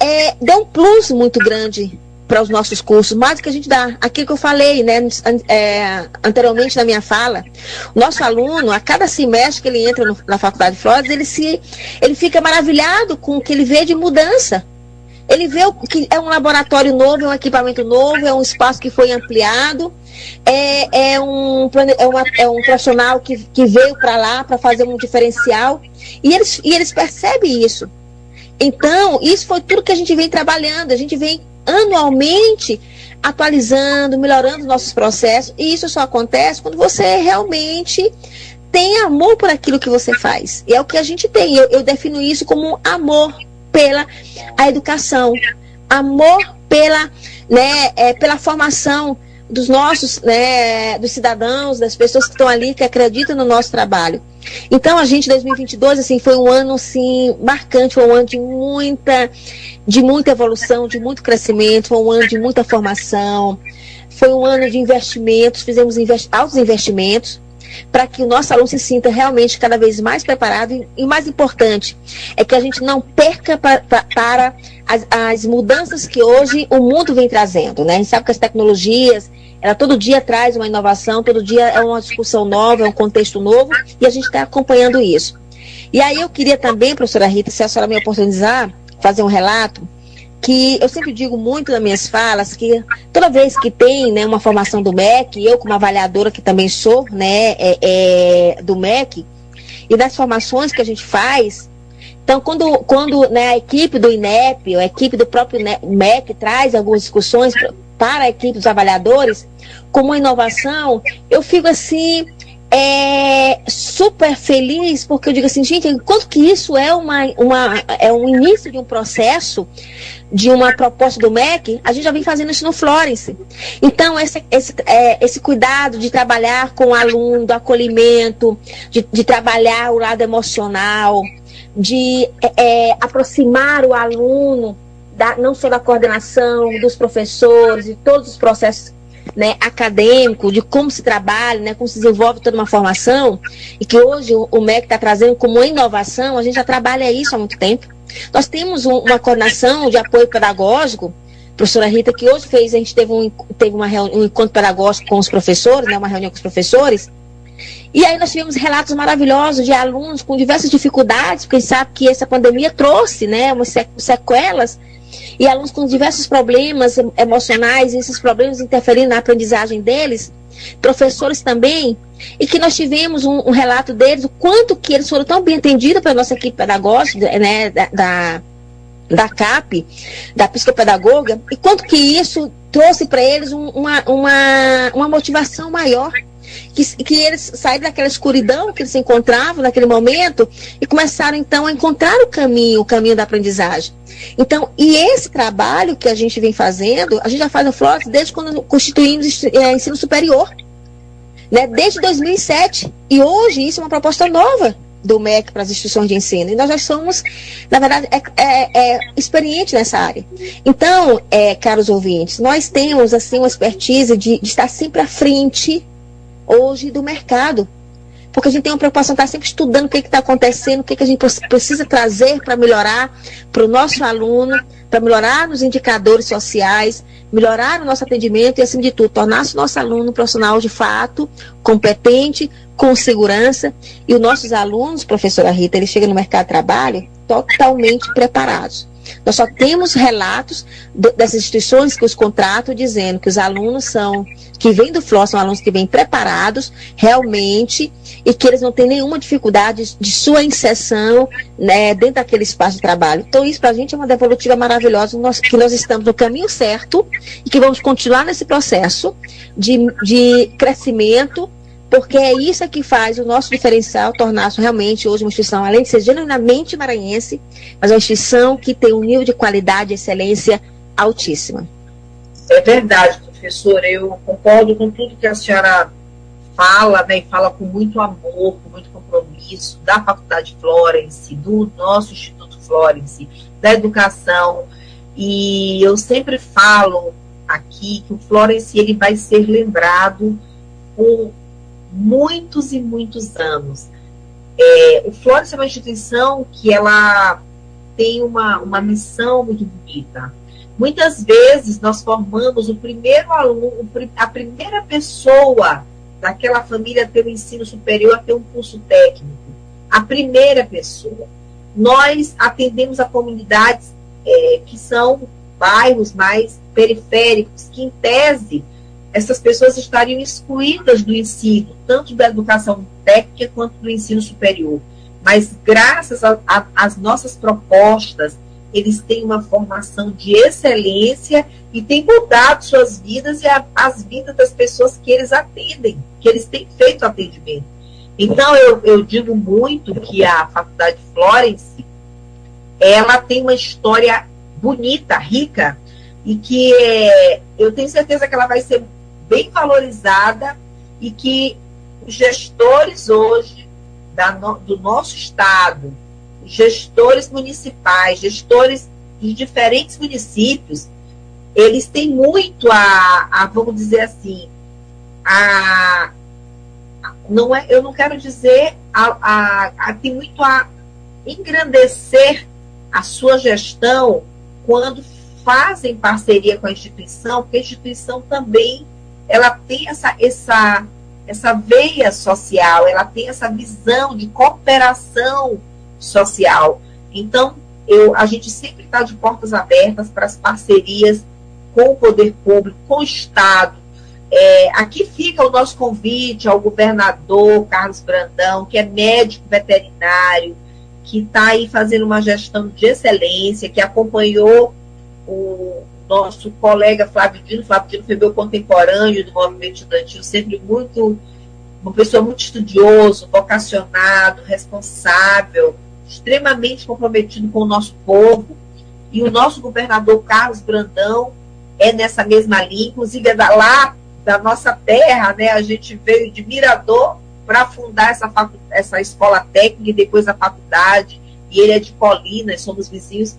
[SPEAKER 3] é, deu um plus muito grande para os nossos cursos, mais do que a gente dá. Aquilo que eu falei né, é, anteriormente na minha fala, o nosso aluno, a cada semestre que ele entra no, na Faculdade de Flores, ele, se, ele fica maravilhado com o que ele vê de mudança. Ele vê o, que é um laboratório novo, é um equipamento novo, é um espaço que foi ampliado, é, é, um, é, uma, é um profissional que, que veio para lá para fazer um diferencial. E eles, e eles percebem isso Então, isso foi tudo que a gente vem trabalhando, a gente vem anualmente atualizando, melhorando nossos processos, e isso só acontece quando você realmente tem amor por aquilo que você faz. E é o que a gente tem. Eu, eu defino isso como amor pela a educação, amor pela, né, é, pela formação dos nossos, né, dos cidadãos, das pessoas que estão ali, que acreditam no nosso trabalho. Então, a gente, 2022, assim, foi um ano, assim, marcante, foi um ano de muita, de muita evolução, de muito crescimento, foi um ano de muita formação, foi um ano de investimentos, fizemos invest altos investimentos, para que o nosso aluno se sinta realmente cada vez mais preparado e, e mais importante é que a gente não perca pra, pra, para as, as, mudanças que hoje o mundo vem trazendo, né? A gente sabe que as tecnologias, ela todo dia traz uma inovação, todo dia é uma discussão nova, é um contexto novo e a gente está acompanhando isso. E aí eu queria também, professora Rita, se a senhora me oportunizar, fazer um relato que eu sempre digo muito nas minhas falas que toda vez que tem né, uma formação do MEC, eu como avaliadora que também sou né, é, é, do MEC, e das formações que a gente faz, então quando, quando né, a equipe do INEP, a equipe do próprio MEC traz algumas discussões para a equipe dos avaliadores, como inovação, eu fico assim, é, super feliz, porque eu digo assim, gente, enquanto que isso é, uma, uma, é um início de um processo, de uma proposta do MEC, a gente já vem fazendo isso no Florence. Então, esse, esse, é, esse cuidado de trabalhar com o aluno, do acolhimento, de, de trabalhar o lado emocional, de é, é aproximar o aluno, da, não só da coordenação, dos professores, e todos os processos né, de como se trabalha, né, como se desenvolve toda uma formação, e que hoje o, o MEC está trazendo como inovação, a gente já trabalha isso há muito tempo. Nós temos um, uma coordenação de apoio pedagógico, professora Rita, que hoje fez, a gente teve um, teve uma reunião, um encontro pedagógico com os professores, né, uma reunião com os professores, e aí nós tivemos relatos maravilhosos de alunos com diversas dificuldades, porque a gente sabe que essa pandemia trouxe né, umas sequelas e alunos com diversos problemas emocionais, esses problemas interferindo na aprendizagem deles, professores também, e que nós tivemos um, um relato deles, o quanto que eles foram tão bem atendidos pela nossa equipe pedagógica, né, da, da, da CAP, da psicopedagoga, e quanto que isso trouxe para eles um, uma, uma, uma motivação maior que, que eles saíram daquela escuridão que eles se encontravam naquele momento e começaram então a encontrar o caminho, o caminho da aprendizagem. Então, e esse trabalho que a gente vem fazendo, a gente já faz no Flores desde quando constituímos é, ensino superior, né? desde 2007. E hoje isso é uma proposta nova do MEC para as instituições de ensino. E nós já somos, na verdade, é, é, é experientes nessa área. Então, é, caros ouvintes, nós temos assim uma expertise de, de estar sempre à frente hoje do mercado. Porque a gente tem uma preocupação de estar sempre estudando o que está acontecendo, o que, que a gente precisa trazer para melhorar para o nosso aluno, para melhorar nos indicadores sociais, melhorar o nosso atendimento e, acima de tudo, tornar o nosso aluno um profissional de fato, competente, com segurança. E os nossos alunos, professora Rita, eles chegam no mercado de trabalho totalmente preparados. Nós só temos relatos do, dessas instituições que os contratam dizendo que os alunos são, que vêm do FLO, são alunos que vêm preparados realmente e que eles não têm nenhuma dificuldade de sua inserção né, dentro daquele espaço de trabalho. Então, isso para a gente é uma devolutiva maravilhosa, nós, que nós estamos no caminho certo e que vamos continuar nesse processo de, de crescimento porque é isso que faz o nosso diferencial tornar-se realmente hoje uma instituição, além de ser genuinamente maranhense, mas uma instituição que tem um nível de qualidade e excelência altíssima.
[SPEAKER 2] É verdade, professora, eu concordo com tudo que a senhora fala, né, e fala com muito amor, com muito compromisso, da Faculdade Florence, do nosso Instituto Florence, da educação, e eu sempre falo aqui que o Florence ele vai ser lembrado por muitos e muitos anos. É, o Flores é uma instituição que ela tem uma, uma missão muito bonita. Muitas vezes nós formamos o primeiro aluno, a primeira pessoa daquela família a ter o um ensino superior, a ter um curso técnico. A primeira pessoa. Nós atendemos a comunidades é, que são bairros mais periféricos, que em tese essas pessoas estariam excluídas do ensino, tanto da educação técnica quanto do ensino superior. Mas graças às nossas propostas, eles têm uma formação de excelência e têm mudado suas vidas e a, as vidas das pessoas que eles atendem, que eles têm feito atendimento. Então, eu, eu digo muito que a Faculdade Florence, ela tem uma história bonita, rica, e que é, eu tenho certeza que ela vai ser bem valorizada e que os gestores hoje da, do nosso estado, gestores municipais, gestores de diferentes municípios, eles têm muito a, a vamos dizer assim, a, não é, eu não quero dizer a, a, tem muito a engrandecer a sua gestão quando fazem parceria com a instituição, porque a instituição também ela tem essa, essa, essa veia social, ela tem essa visão de cooperação social. Então, eu, a gente sempre está de portas abertas para as parcerias com o poder público, com o Estado. É, aqui fica o nosso convite ao governador Carlos Brandão, que é médico veterinário, que está aí fazendo uma gestão de excelência, que acompanhou o nosso colega Flávio Dino. Flávio Dino foi meu contemporâneo do movimento estudantil, sempre muito, uma pessoa muito estudioso, vocacionado, responsável, extremamente comprometido com o nosso povo. E o nosso governador Carlos Brandão é nessa mesma linha, inclusive é da, lá da nossa terra, né? A gente veio de Mirador para fundar essa, essa escola técnica e depois a faculdade. E ele é de Colinas, somos vizinhos.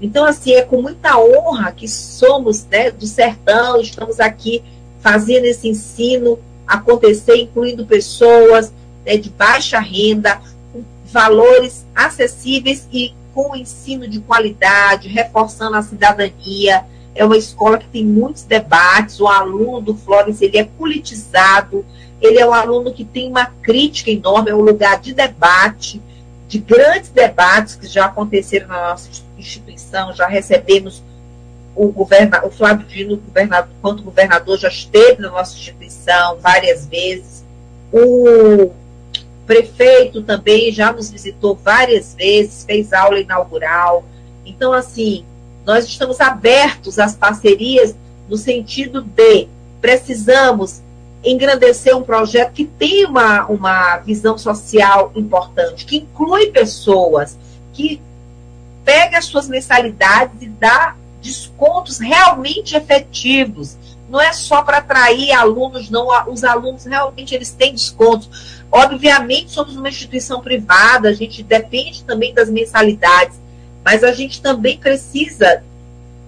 [SPEAKER 2] Então, assim, é com muita honra que somos né, do sertão, estamos aqui fazendo esse ensino acontecer, incluindo pessoas né, de baixa renda, com valores acessíveis e com ensino de qualidade, reforçando a cidadania. É uma escola que tem muitos debates. O aluno do Flores ele é politizado, ele é um aluno que tem uma crítica enorme, é um lugar de debate, de grandes debates que já aconteceram na nossa instituição, já recebemos o, governa, o Flávio Dino, governador, quanto governador, já esteve na nossa instituição várias vezes. O prefeito também já nos visitou várias vezes, fez aula inaugural. Então, assim, nós estamos abertos às parcerias no sentido de precisamos engrandecer um projeto que tem uma, uma visão social importante, que inclui pessoas, que pega as suas mensalidades e dá descontos realmente efetivos. Não é só para atrair alunos, não. Os alunos realmente eles têm descontos. Obviamente, somos uma instituição privada, a gente depende também das mensalidades, mas a gente também precisa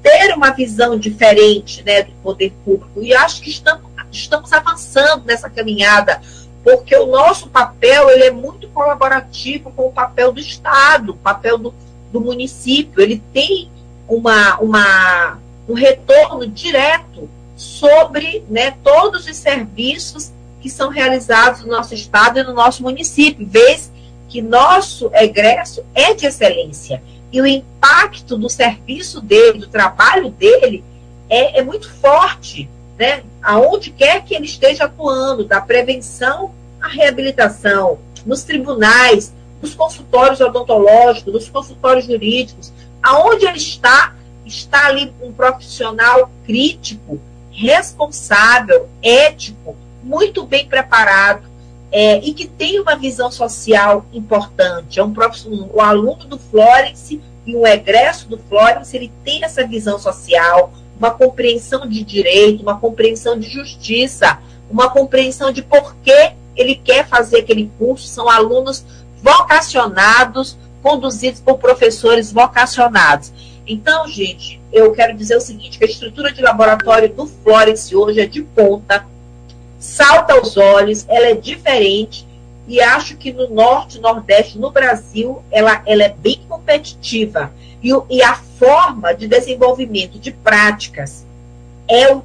[SPEAKER 2] ter uma visão diferente né, do poder público. E acho que estamos estamos avançando nessa caminhada, porque o nosso papel ele é muito colaborativo com o papel do Estado, o papel do, do município. Ele tem uma, uma, um retorno direto sobre né, todos os serviços que são realizados no nosso Estado e no nosso município, vez que nosso egresso é de excelência. E o impacto do serviço dele, do trabalho dele, é, é muito forte né, aonde quer que ele esteja atuando, da prevenção à reabilitação, nos tribunais, nos consultórios odontológicos, nos consultórios jurídicos, aonde ele está, está ali um profissional crítico, responsável, ético, muito bem preparado é, e que tem uma visão social importante. É um profissional, o aluno do Florence e o egresso do Florence, ele tem essa visão social, uma compreensão de direito, uma compreensão de justiça, uma compreensão de por que ele quer fazer aquele curso. São alunos vocacionados, conduzidos por professores vocacionados. Então, gente, eu quero dizer o seguinte: que a estrutura de laboratório do Florence hoje é de ponta, salta aos olhos, ela é diferente e acho que no norte, nordeste, no Brasil, ela, ela é bem competitiva. E, e a forma de desenvolvimento de práticas é o,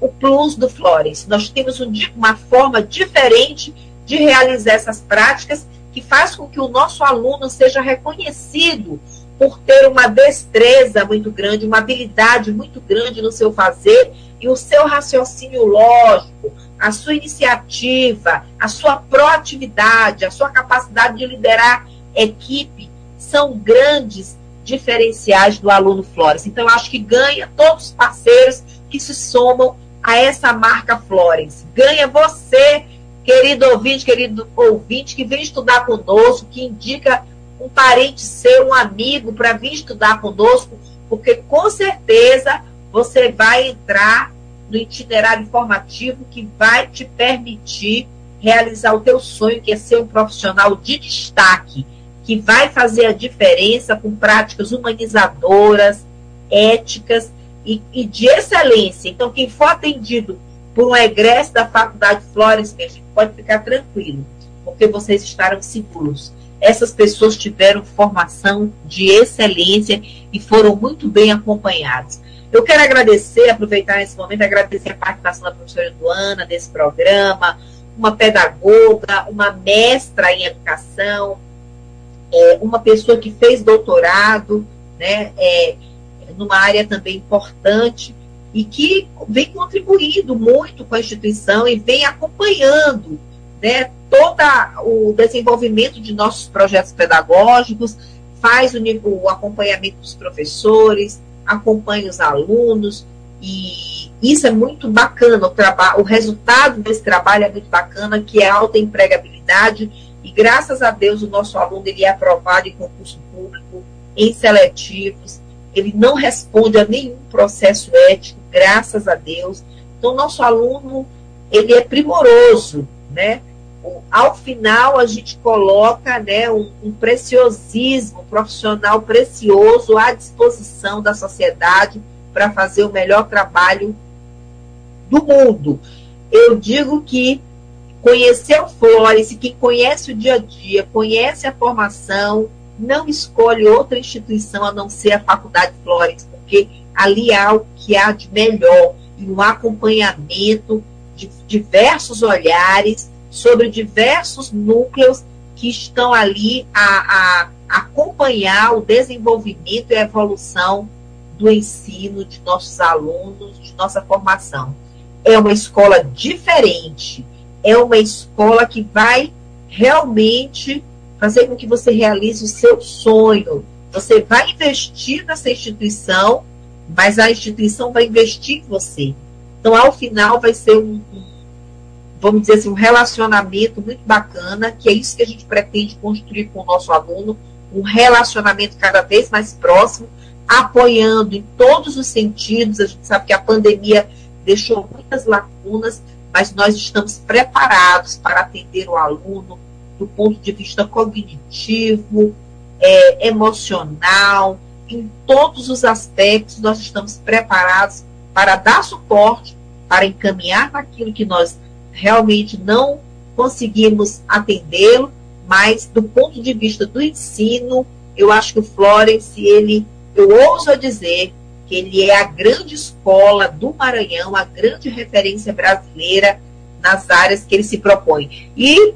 [SPEAKER 2] o plus do Flores. Nós temos um, uma forma diferente de realizar essas práticas que faz com que o nosso aluno seja reconhecido por ter uma destreza muito grande, uma habilidade muito grande no seu fazer e o seu raciocínio lógico, a sua iniciativa, a sua proatividade, a sua capacidade de liderar equipe são grandes diferenciais do aluno Flores. Então, eu acho que ganha todos os parceiros que se somam a essa marca Flores. Ganha você, querido ouvinte, querido ouvinte, que vem estudar conosco, que indica um parente seu, um amigo, para vir estudar conosco, porque com certeza você vai entrar no itinerário formativo que vai te permitir realizar o teu sonho, que é ser um profissional de destaque, que vai fazer a diferença com práticas humanizadoras, éticas e, e de excelência. Então, quem for atendido por um egresso da Faculdade Flores, pode ficar tranquilo, porque vocês estarão seguros. Essas pessoas tiveram formação de excelência e foram muito bem acompanhadas. Eu quero agradecer, aproveitar esse momento, agradecer a participação da professora Eduana nesse programa, uma pedagoga, uma mestra em educação, é, uma pessoa que fez doutorado, né, é, numa área também importante e que vem contribuindo muito com a instituição e vem acompanhando né, todo o desenvolvimento de nossos projetos pedagógicos, faz o, o acompanhamento dos professores, acompanha os alunos, e isso é muito bacana, o, o resultado desse trabalho é muito bacana, que é alta empregabilidade, graças a Deus o nosso aluno ele é aprovado em concurso público, em seletivos, ele não responde a nenhum processo ético, graças a Deus. Então, nosso aluno, ele é primoroso, né? Ao final, a gente coloca né, um, um preciosismo profissional precioso à disposição da sociedade para fazer o melhor trabalho do mundo. Eu digo que conhecer o Flores, quem conhece o dia a dia, conhece a formação, não escolhe outra instituição a não ser a Faculdade Flores, porque ali há o que há de melhor e um acompanhamento de diversos olhares sobre diversos núcleos que estão ali a, a acompanhar o desenvolvimento e a evolução do ensino de nossos alunos, de nossa formação. É uma escola diferente, é uma escola que vai realmente fazer com que você realize o seu sonho. Você vai investir nessa instituição, mas a instituição vai investir em você. Então, ao final, vai ser um, um vamos dizer assim, um relacionamento muito bacana, que é isso que a gente pretende construir com o nosso aluno, um relacionamento cada vez mais próximo, apoiando em todos os sentidos. A gente sabe que a pandemia deixou muitas lacunas, mas nós estamos preparados para atender o aluno do ponto de vista cognitivo, é, emocional, em todos os aspectos, nós estamos preparados para dar suporte, para encaminhar naquilo que nós realmente não conseguimos atendê-lo, mas do ponto de vista do ensino, eu acho que o Florence, ele eu ouso dizer que ele é a grande escola do Maranhão, a grande referência brasileira nas áreas que ele se propõe. E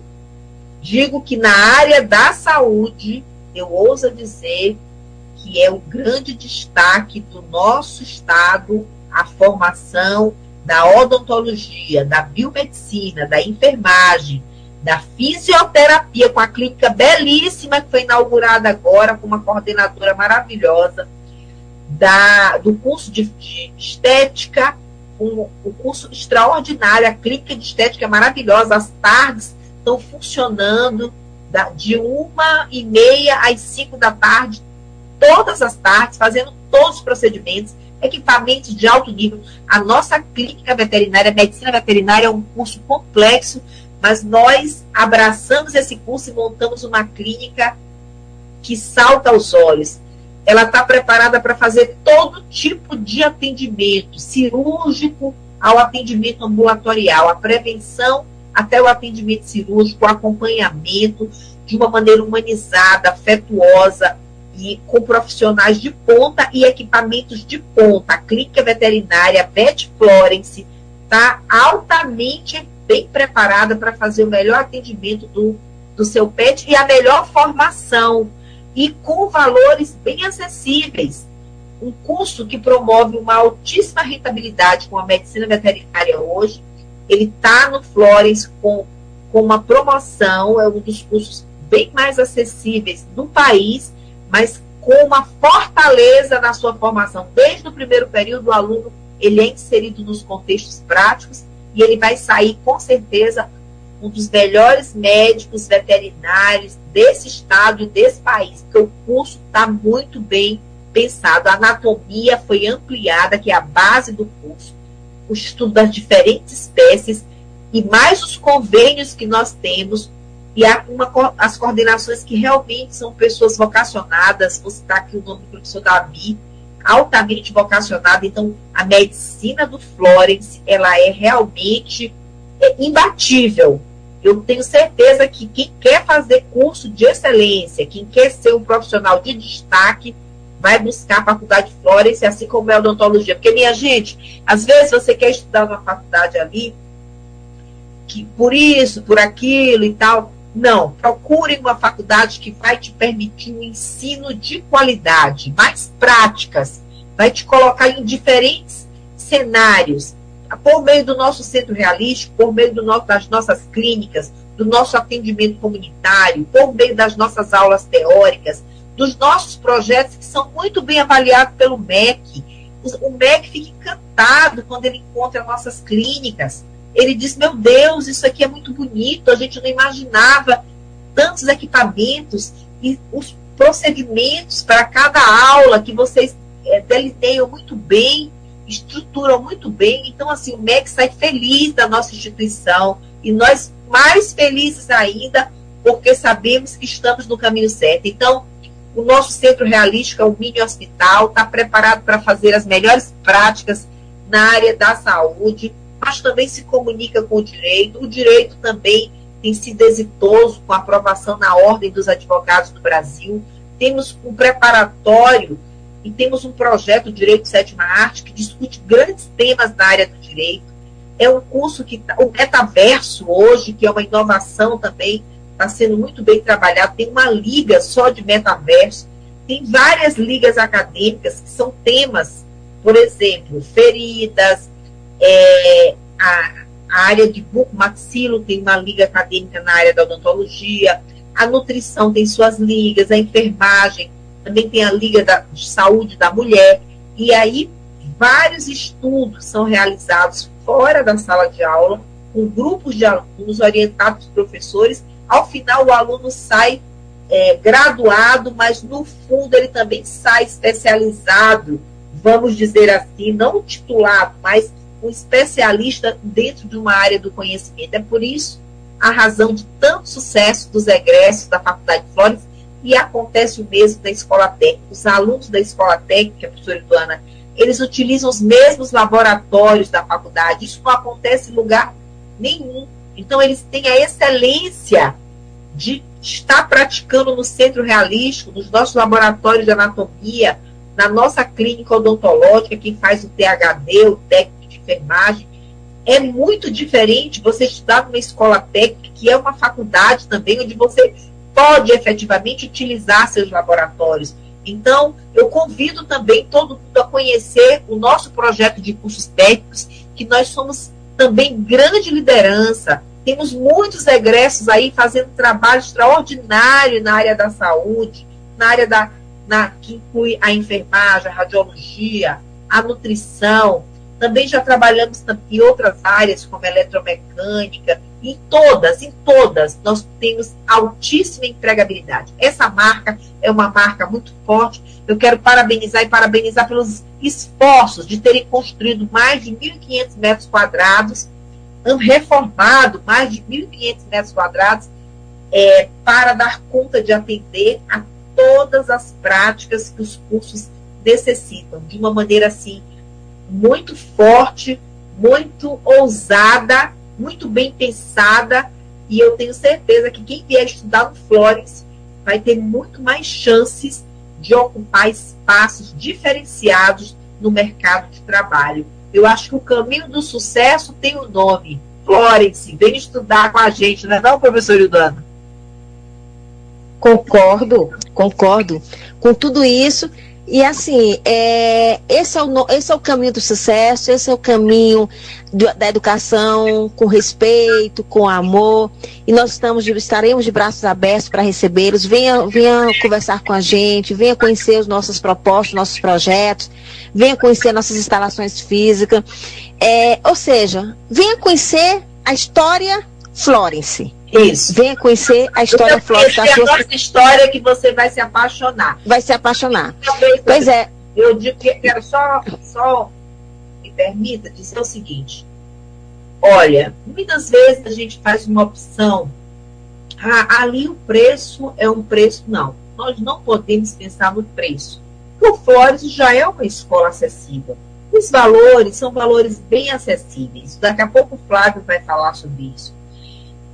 [SPEAKER 2] digo que na área da saúde, eu ouso dizer que é o grande destaque do nosso estado a formação da odontologia, da biomedicina, da enfermagem, da fisioterapia, com a clínica belíssima que foi inaugurada agora, com uma coordenadora maravilhosa, da, do curso de, de estética, um, um curso extraordinário, a clínica de estética é maravilhosa, as tardes estão funcionando da, de uma e meia às cinco da tarde, todas as tardes, fazendo todos os procedimentos, equipamentos de alto nível. A nossa clínica veterinária, medicina veterinária, é um curso complexo mas nós abraçamos esse curso e montamos uma clínica que salta aos olhos. Ela está preparada para fazer todo tipo de atendimento, cirúrgico ao atendimento ambulatorial, a prevenção até o atendimento cirúrgico, o acompanhamento de uma maneira humanizada, afetuosa e com profissionais de ponta e equipamentos de ponta. A clínica veterinária Vet Florence está altamente bem preparada para fazer o melhor atendimento do, do seu pet e a melhor formação e com valores bem acessíveis. Um curso que promove uma altíssima rentabilidade com a medicina veterinária hoje. Ele está no Flores com, com uma promoção, é um dos cursos bem mais acessíveis do país, mas com uma fortaleza na sua formação. Desde o primeiro período, o aluno ele é inserido nos contextos práticos e ele vai sair, com certeza, um dos melhores médicos veterinários desse estado e desse país, porque o curso está muito bem pensado. A anatomia foi ampliada, que é a base do curso, o estudo das diferentes espécies e mais os convênios que nós temos e há uma, as coordenações que realmente são pessoas vocacionadas, vou citar aqui o nome do professor Davi, altamente vocacionado, então a medicina do Florence, ela é realmente é, imbatível. Eu tenho certeza que quem quer fazer curso de excelência, quem quer ser um profissional de destaque, vai buscar a faculdade de Florence, assim como é a odontologia. Porque, minha gente, às vezes você quer estudar uma faculdade ali, que por isso, por aquilo e tal, não, procure uma faculdade que vai te permitir um ensino de qualidade, mais práticas, vai te colocar em diferentes cenários, por meio do nosso centro realístico, por meio nosso, das nossas clínicas, do nosso atendimento comunitário, por meio das nossas aulas teóricas, dos nossos projetos que são muito bem avaliados pelo MEC. O MEC fica encantado quando ele encontra nossas clínicas ele disse: Meu Deus, isso aqui é muito bonito, a gente não imaginava tantos equipamentos e os procedimentos para cada aula que vocês é, delineiam muito bem, estruturam muito bem. Então, assim, o MEC sai feliz da nossa instituição e nós mais felizes ainda porque sabemos que estamos no caminho certo. Então, o nosso centro realístico, é o mini hospital, está preparado para fazer as melhores práticas na área da saúde mas também se comunica com o direito. O direito também tem sido exitoso com a aprovação na Ordem dos Advogados do Brasil. Temos um preparatório e temos um projeto Direito Sétima Arte que discute grandes temas na área do direito. É um curso que tá, o metaverso hoje, que é uma inovação também, está sendo muito bem trabalhado. Tem uma liga só de metaverso. Tem várias ligas acadêmicas que são temas, por exemplo, feridas, é, a, a, área de buco-maxilo tem uma liga acadêmica na área da odontologia, a nutrição tem suas ligas, a enfermagem também tem a liga da, de saúde da mulher, e aí vários estudos são realizados fora da sala de aula, com grupos de alunos orientados por professores. Ao final, o aluno sai é, graduado, mas no fundo ele também sai especializado, vamos dizer assim, não titulado, mas um especialista dentro de uma área do conhecimento. É por isso a razão de tanto sucesso dos egressos da Faculdade de Flores e acontece o mesmo da Escola Técnica. Os alunos da Escola Técnica, professora Eduana, eles utilizam os mesmos laboratórios da faculdade. Isso não acontece em lugar nenhum. Então, eles têm a excelência de estar praticando no centro realístico, nos nossos laboratórios de anatomia, na nossa clínica odontológica, quem faz o THD, o técnico enfermagem. É muito diferente você estudar numa escola técnica, que é uma faculdade também, onde você pode efetivamente utilizar seus laboratórios. Então, eu convido também todo mundo a conhecer o nosso projeto de cursos técnicos, que nós somos também grande liderança. Temos muitos egressos aí fazendo trabalho extraordinário na área da saúde, na área da na, que inclui a enfermagem, a radiologia, a nutrição, também já trabalhamos em outras áreas, como eletromecânica, em todas, em todas, nós temos altíssima empregabilidade. Essa marca é uma marca muito forte. Eu quero parabenizar e parabenizar pelos esforços de terem construído mais de 1.500 metros quadrados, reformado mais de 1.500 metros quadrados, é, para dar conta de atender a todas as práticas que os cursos necessitam, de uma maneira assim muito forte, muito ousada, muito bem pensada, e eu tenho certeza que quem vier estudar no Flores vai ter muito mais chances de ocupar espaços diferenciados no mercado de trabalho. Eu acho que o caminho do sucesso tem o um nome. Florence, vem estudar com a gente, não é não, professor Ildana?
[SPEAKER 3] Concordo, concordo. Com tudo isso, E assim, é, esse, é o, esse é o caminho do sucesso, esse é o caminho do, da educação com respeito, com amor. E nós estamos estaremos de braços abertos para recebê-los. Venha, venha conversar com a gente, venha conhecer os nossos propostas, nossos projetos, venha conhecer nossas instalações físicas. É, ou seja, venha conhecer a história Florence.
[SPEAKER 2] Isso.
[SPEAKER 3] Venha conhecer a história Florence.
[SPEAKER 2] É a nossa história que você vai se apaixonar.
[SPEAKER 3] Vai se apaixonar. Pois é.
[SPEAKER 2] Eu digo que quero só, só me permita dizer o seguinte. Olha, muitas vezes a gente faz uma opção. Ah, ali o preço é um preço. Não, nós não podemos pensar no preço. O Flores já é uma escola acessível. Os valores são valores bem acessíveis. Daqui a pouco o Flávio vai falar sobre isso.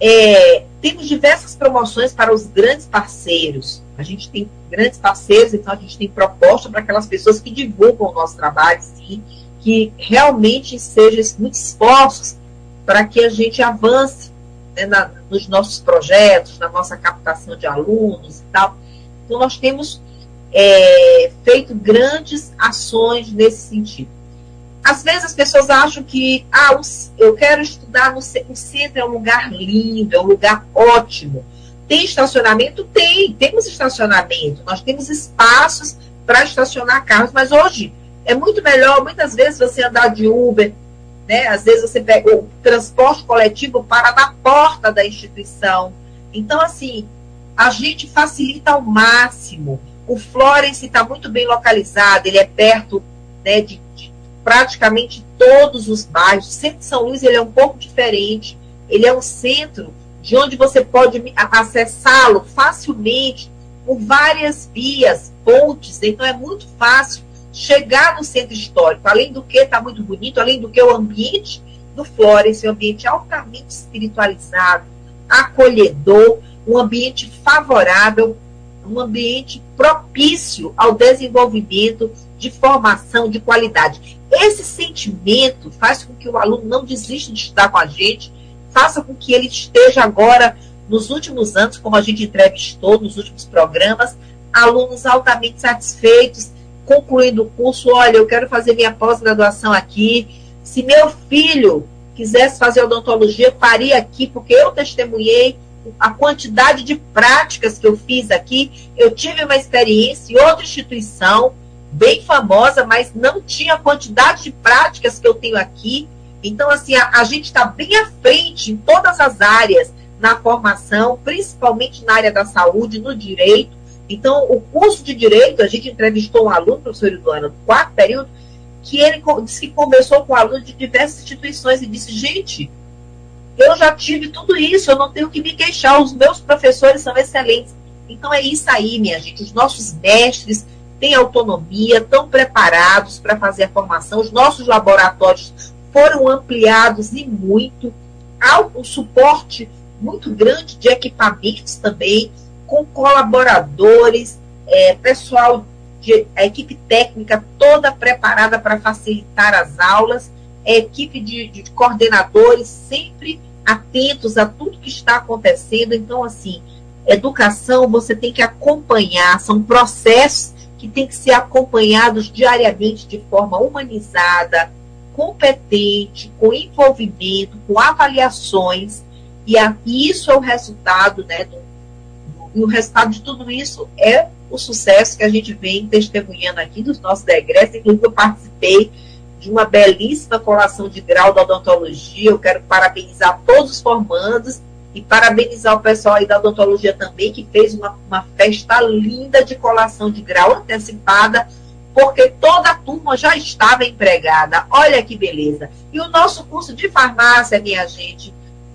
[SPEAKER 2] É, temos diversas promoções para os grandes parceiros. A gente tem grandes parceiros, então a gente tem proposta para aquelas pessoas que divulgam o nosso trabalho, sim, que realmente sejam muitos esforços para que a gente avance né, na, nos nossos projetos, na nossa captação de alunos e tal. Então, nós temos é, feito grandes ações nesse sentido. Às vezes as pessoas acham que ah, eu quero estudar no centro, é um lugar lindo, é um lugar ótimo. Tem estacionamento? Tem, temos estacionamento, nós temos espaços para estacionar carros, mas hoje é muito melhor, muitas vezes, você andar de Uber, né? Às vezes você pega o transporte coletivo para na porta da instituição. Então, assim, a gente facilita ao máximo. O Florence está muito bem localizado, ele é perto né, de praticamente todos os bairros. O centro de São Luís ele é um pouco diferente. Ele é um centro de onde você pode acessá-lo facilmente por várias vias, pontes. Então é muito fácil chegar no centro histórico. Além do que está muito bonito, além do que o ambiente do Florence, um ambiente altamente espiritualizado, acolhedor, um ambiente favorável, um ambiente propício ao desenvolvimento de formação de qualidade. Esse sentimento faz com que o aluno não desista de estudar com a gente, faça com que ele esteja agora, nos últimos anos, como a gente entrevistou nos últimos programas, alunos altamente satisfeitos, concluindo o curso, olha, eu quero fazer minha pós-graduação aqui. Se meu filho quisesse fazer odontologia, faria aqui, porque eu testemunhei a quantidade de práticas que eu fiz aqui. Eu tive uma experiência em outra instituição, bem famosa, mas não tinha a quantidade de práticas que eu tenho aqui. Então, assim, a, a gente está bem à frente em todas as áreas na formação, principalmente na área da saúde, no direito. Então, o curso de direito, a gente entrevistou um aluno, professor Eduardo, no quarto período, que ele disse que conversou com alunos de diversas instituições e disse, gente, eu já tive tudo isso, eu não tenho que me queixar, os meus professores são excelentes. Então é isso aí, minha gente. Os nossos mestres têm autonomia, estão preparados para fazer a formação. Os nossos laboratórios foram ampliados e muito. Há um suporte muito grande de equipamentos também, com colaboradores, é, pessoal, de, a equipe técnica toda preparada para facilitar as aulas, a equipe de, de coordenadores sempre atentos a tudo que está acontecendo. Então, assim, educação você tem que acompanhar, são processos que têm que ser acompanhados diariamente de forma humanizada, competente, com envolvimento, com avaliações, e, a, isso é o resultado, né? Do, e o resultado de tudo isso é o sucesso que a gente vem testemunhando aqui dos nossos degressos. Inclusive, eu participei de uma belíssima colação de grau da odontologia. Eu quero parabenizar todos os formandos e parabenizar o pessoal aí da odontologia também, que fez uma, uma festa linda de colação de grau antecipada, porque toda a turma já estava empregada. Olha que beleza. E o nosso curso de farmácia, minha gente,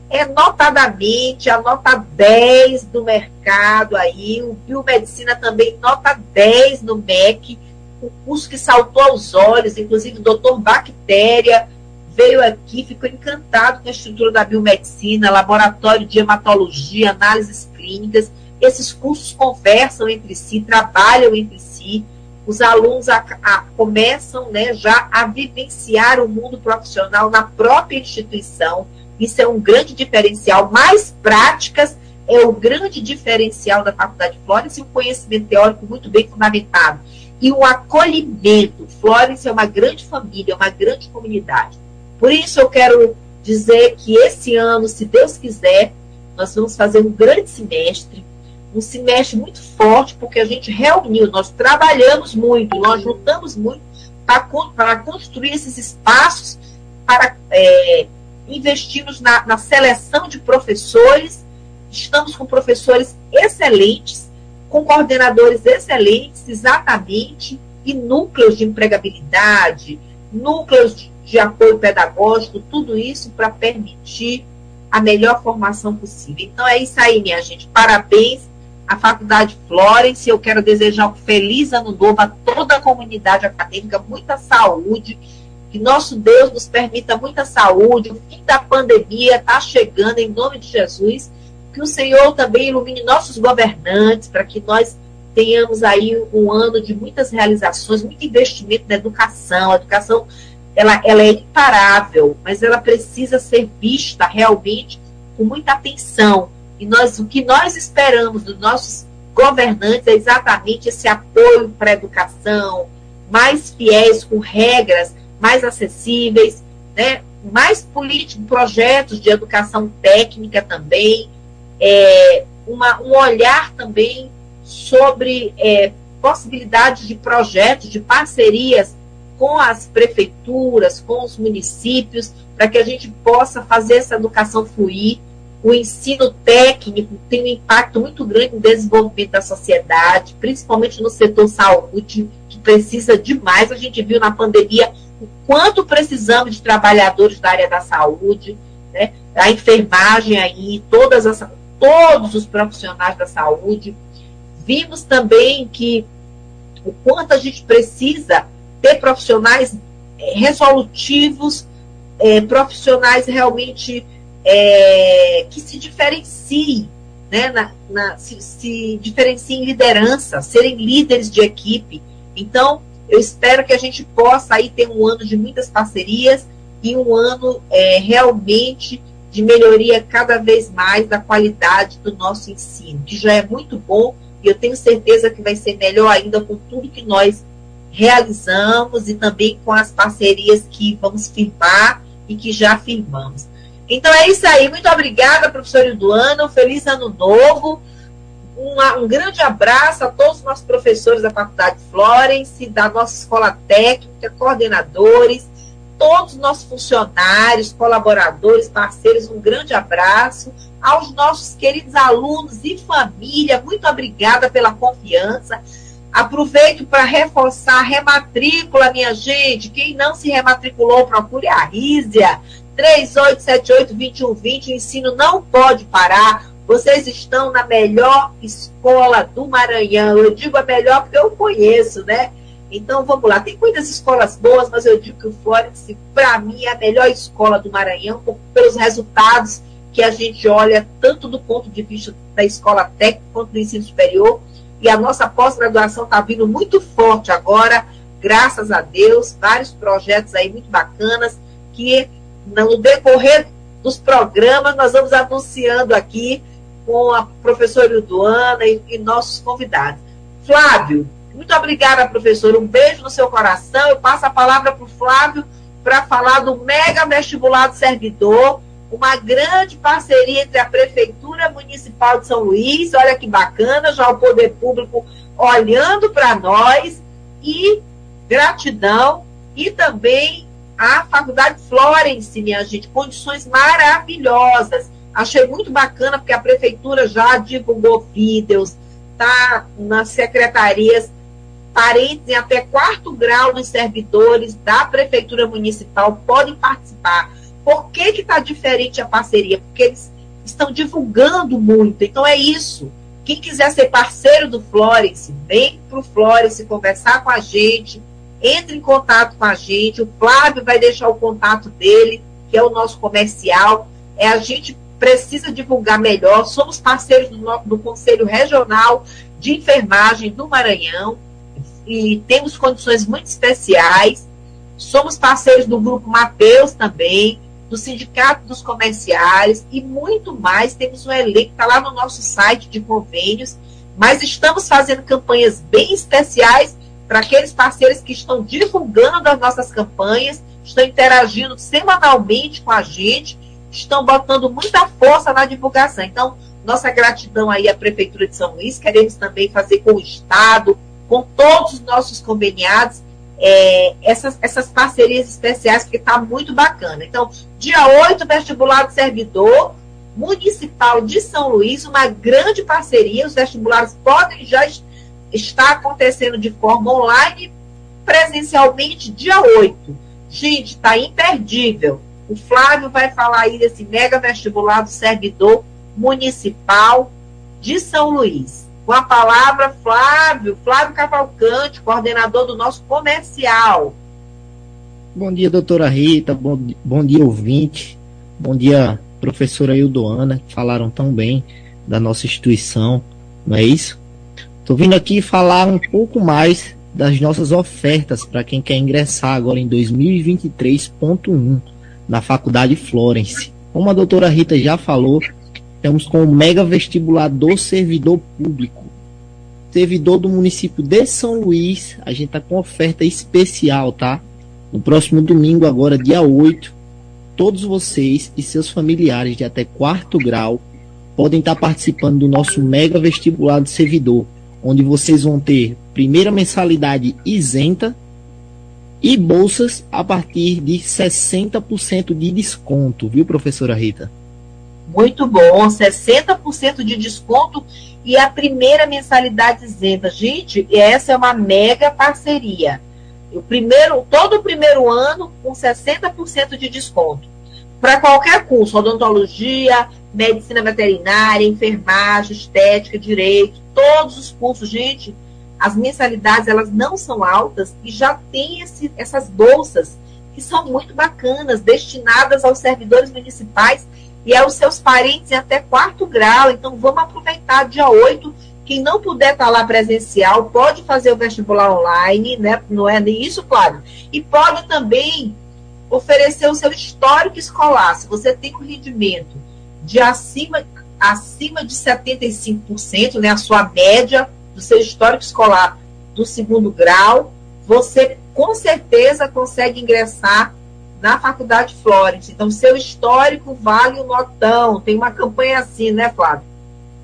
[SPEAKER 2] é notadamente a nota 10 do mercado aí, o Biomedicina também nota 10 no MEC, o curso que saltou aos olhos, inclusive o doutor Bactéria, veio aqui, ficou encantado com a estrutura da biomedicina, laboratório de hematologia, análises clínicas. Esses cursos conversam entre si, trabalham entre si. Os alunos a, a, começam né, já a vivenciar o mundo profissional na própria instituição. Isso é um grande diferencial. Mais práticas é o grande diferencial da Faculdade de Flores e um conhecimento teórico muito bem fundamentado. e o acolhimento. Florence é uma grande família, é uma grande comunidade. Por isso eu quero dizer que esse ano, se Deus quiser, nós vamos fazer um grande semestre, um semestre muito forte, porque a gente reuniu, nós trabalhamos muito, nós juntamos muito para construir esses espaços, para é, investirmos na, na seleção de professores. Estamos com professores excelentes, com coordenadores excelentes, exatamente, e núcleos de empregabilidade, núcleos de de apoio pedagógico, tudo isso para permitir a melhor formação possível. Então é isso aí, minha gente. Parabéns à Faculdade Florence. Eu quero desejar um feliz ano novo a toda a comunidade acadêmica, muita saúde. Que nosso Deus nos permita muita saúde. O fim da pandemia está chegando em nome de Jesus. Que o Senhor também ilumine nossos governantes para que nós tenhamos aí um ano de muitas realizações, muito investimento na educação. A educação ela, ela é imparável, mas ela precisa ser vista realmente com muita atenção. E nós, o que nós esperamos dos nossos governantes é exatamente esse apoio para a educação, mais fiéis, com regras mais acessíveis, né? mais político, projetos de educação técnica também, é, uma, um olhar também sobre é, possibilidades de projetos, de parcerias com as prefeituras, com os municípios, para que a gente possa fazer essa educação fluir. O ensino técnico tem um impacto muito grande no desenvolvimento da sociedade, principalmente no setor saúde, que precisa demais. A gente viu na pandemia o quanto precisamos de trabalhadores da área da saúde, né? a enfermagem aí, todas as, todos os profissionais da saúde. Vimos também que o quanto a gente precisa ter profissionais é, resolutivos, é, profissionais realmente é, que se diferenciem, né, na, na, se, se diferenciem em liderança, serem líderes de equipe. Então, eu espero que a gente possa aí ter um ano de muitas parcerias e um ano é, realmente de melhoria cada vez mais da qualidade do nosso ensino, que já é muito bom e eu tenho certeza que vai ser melhor ainda com tudo que nós realizamos e também com as parcerias que vamos firmar e que já firmamos. Então é isso aí. Muito obrigada, professor Eduano. Feliz ano novo. Uma, um grande abraço a todos os nossos professores da Faculdade Florence, da nossa escola técnica, coordenadores, todos os nossos funcionários, colaboradores, parceiros. Um grande abraço aos nossos queridos alunos e família. Muito obrigada pela confiança. Aproveito para reforçar a rematrícula, minha gente. Quem não se rematriculou, procure a Rízia. 3878-2120. O ensino não pode parar. Vocês estão na melhor escola do Maranhão. Eu digo a melhor porque eu conheço, né? Então vamos lá. Tem muitas escolas boas, mas eu digo que o Florence, para mim, é a melhor escola do Maranhão, pelos resultados que a gente olha, tanto do ponto de vista da escola técnica quanto do ensino superior e a nossa pós-graduação está vindo muito forte agora, graças a Deus, vários projetos aí muito bacanas, que no decorrer dos programas nós vamos anunciando aqui com a professora Ilduana e, e nossos convidados. Flávio, muito obrigada, professor. Um beijo no seu coração. Eu passo a palavra para o Flávio para falar do mega vestibular do servidor, uma grande parceria entre a Prefeitura Municipal de São Luís, olha que bacana, já o poder público olhando para nós, e gratidão, e também a Faculdade Florence, minha gente, condições maravilhosas. Achei muito bacana, porque a Prefeitura já divulgou vídeos, tá nas secretarias parentes em até quarto grau dos servidores da Prefeitura Municipal podem participar. Por que está diferente a parceria? Porque eles estão divulgando muito. Então é isso. Quem quiser ser parceiro do Florence, vem para o Florence conversar com a gente, entre em contato com a gente. O Flávio vai deixar o contato dele, que é o nosso comercial. É a gente precisa divulgar melhor. Somos parceiros do, do Conselho Regional de Enfermagem do Maranhão e temos condições muito especiais. Somos parceiros do Grupo Mateus também do Sindicato dos Comerciários e muito mais. Temos um elenco, está lá no nosso site de convênios, mas estamos fazendo campanhas bem especiais para aqueles parceiros que estão divulgando as nossas campanhas, estão interagindo semanalmente com a gente, estão botando muita força na divulgação. Então, nossa gratidão aí à Prefeitura de São Luís, queremos também fazer com o Estado, com todos os nossos conveniados, é, essas, essas parcerias especiais, porque está muito bacana. Então, dia 8, vestibular do servidor municipal de São Luís, uma grande parceria, os vestibulares podem já estar acontecendo de forma online, presencialmente, dia 8. Gente, está imperdível. O Flávio vai falar aí desse mega vestibular do servidor municipal de São Luís. Com a palavra, Flávio, Flávio Cavalcante, coordenador do nosso comercial.
[SPEAKER 4] Bom dia, doutora Rita, bom, bom dia, ouvinte, bom dia, professora Ildoana, que falaram tão bem da nossa instituição, não é isso? Estou vindo aqui falar um pouco mais das nossas ofertas para quem quer ingressar agora em 2023.1 na Faculdade Florence. Como a doutora Rita já falou, Estamos com o mega vestibular do servidor público. Servidor do município de São Luís, a gente está com oferta especial, tá? No próximo domingo, agora dia 8, todos vocês e seus familiares de até quarto grau podem estar tá participando do nosso mega vestibular do servidor, onde vocês vão ter primeira mensalidade isenta e bolsas a partir de 60% de desconto, viu, professora Rita?
[SPEAKER 2] Muito bom, 60% de desconto e a primeira mensalidade isenta. Gente, essa é uma mega parceria. O primeiro, todo o primeiro ano com 60% de desconto. Para qualquer curso, odontologia, medicina veterinária, enfermagem, estética, direito, todos os cursos, gente, as mensalidades elas não são altas e já tem esse, essas bolsas que são muito bacanas, destinadas aos servidores municipais e aos seus parentes até quarto grau. Então, vamos aproveitar dia 8. Quem não puder estar lá presencial, pode fazer o vestibular online, né? Não é nem isso, claro. E pode também oferecer o seu histórico escolar. Se você tem um rendimento de acima, acima de 75%, né? A sua média do seu histórico escolar do segundo grau, você com certeza consegue ingressar na Faculdade Florence. Então, seu histórico vale um notão. Tem uma campanha assim, né, Flávio?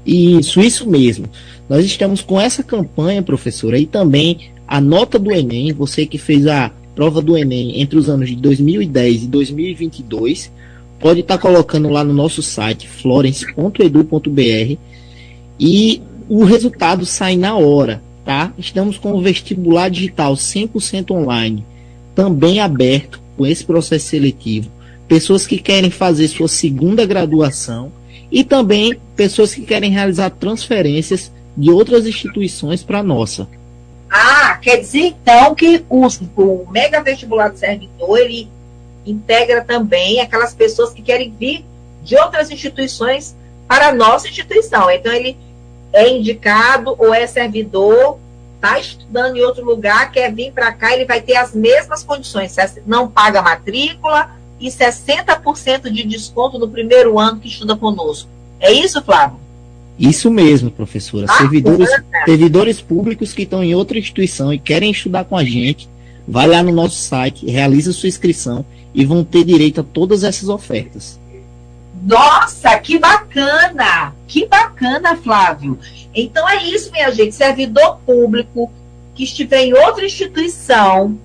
[SPEAKER 4] Isso, isso mesmo. Nós estamos com essa campanha, professora, e também a nota do Enem, você que fez a prova do Enem entre os anos de 2010 e 2022, pode estar tá colocando lá no nosso site florence.edu.br e o resultado sai na hora, tá? Estamos com o vestibular digital 100% online, também aberto com esse processo seletivo, pessoas que querem fazer sua segunda graduação e também pessoas que querem realizar transferências de outras instituições para a nossa.
[SPEAKER 2] Ah, quer dizer então que o, o mega vestibular do servidor ele integra também aquelas pessoas que querem vir de outras instituições para a nossa instituição. Então ele é indicado ou é servidor está estudando em outro lugar, quer vir para cá, ele vai ter as mesmas condições, não paga matrícula e 60% de desconto no primeiro ano que estuda conosco. É isso, Flávio?
[SPEAKER 4] Isso mesmo, professora. Ah, servidores, servidores públicos que estão em outra instituição e querem estudar com a gente, vai lá no nosso site, realiza sua inscrição e vão ter direito a todas essas ofertas.
[SPEAKER 2] Nossa, que bacana! Que bacana, Flávio. Então é isso, minha gente. Servidor público que estiver em outra instituição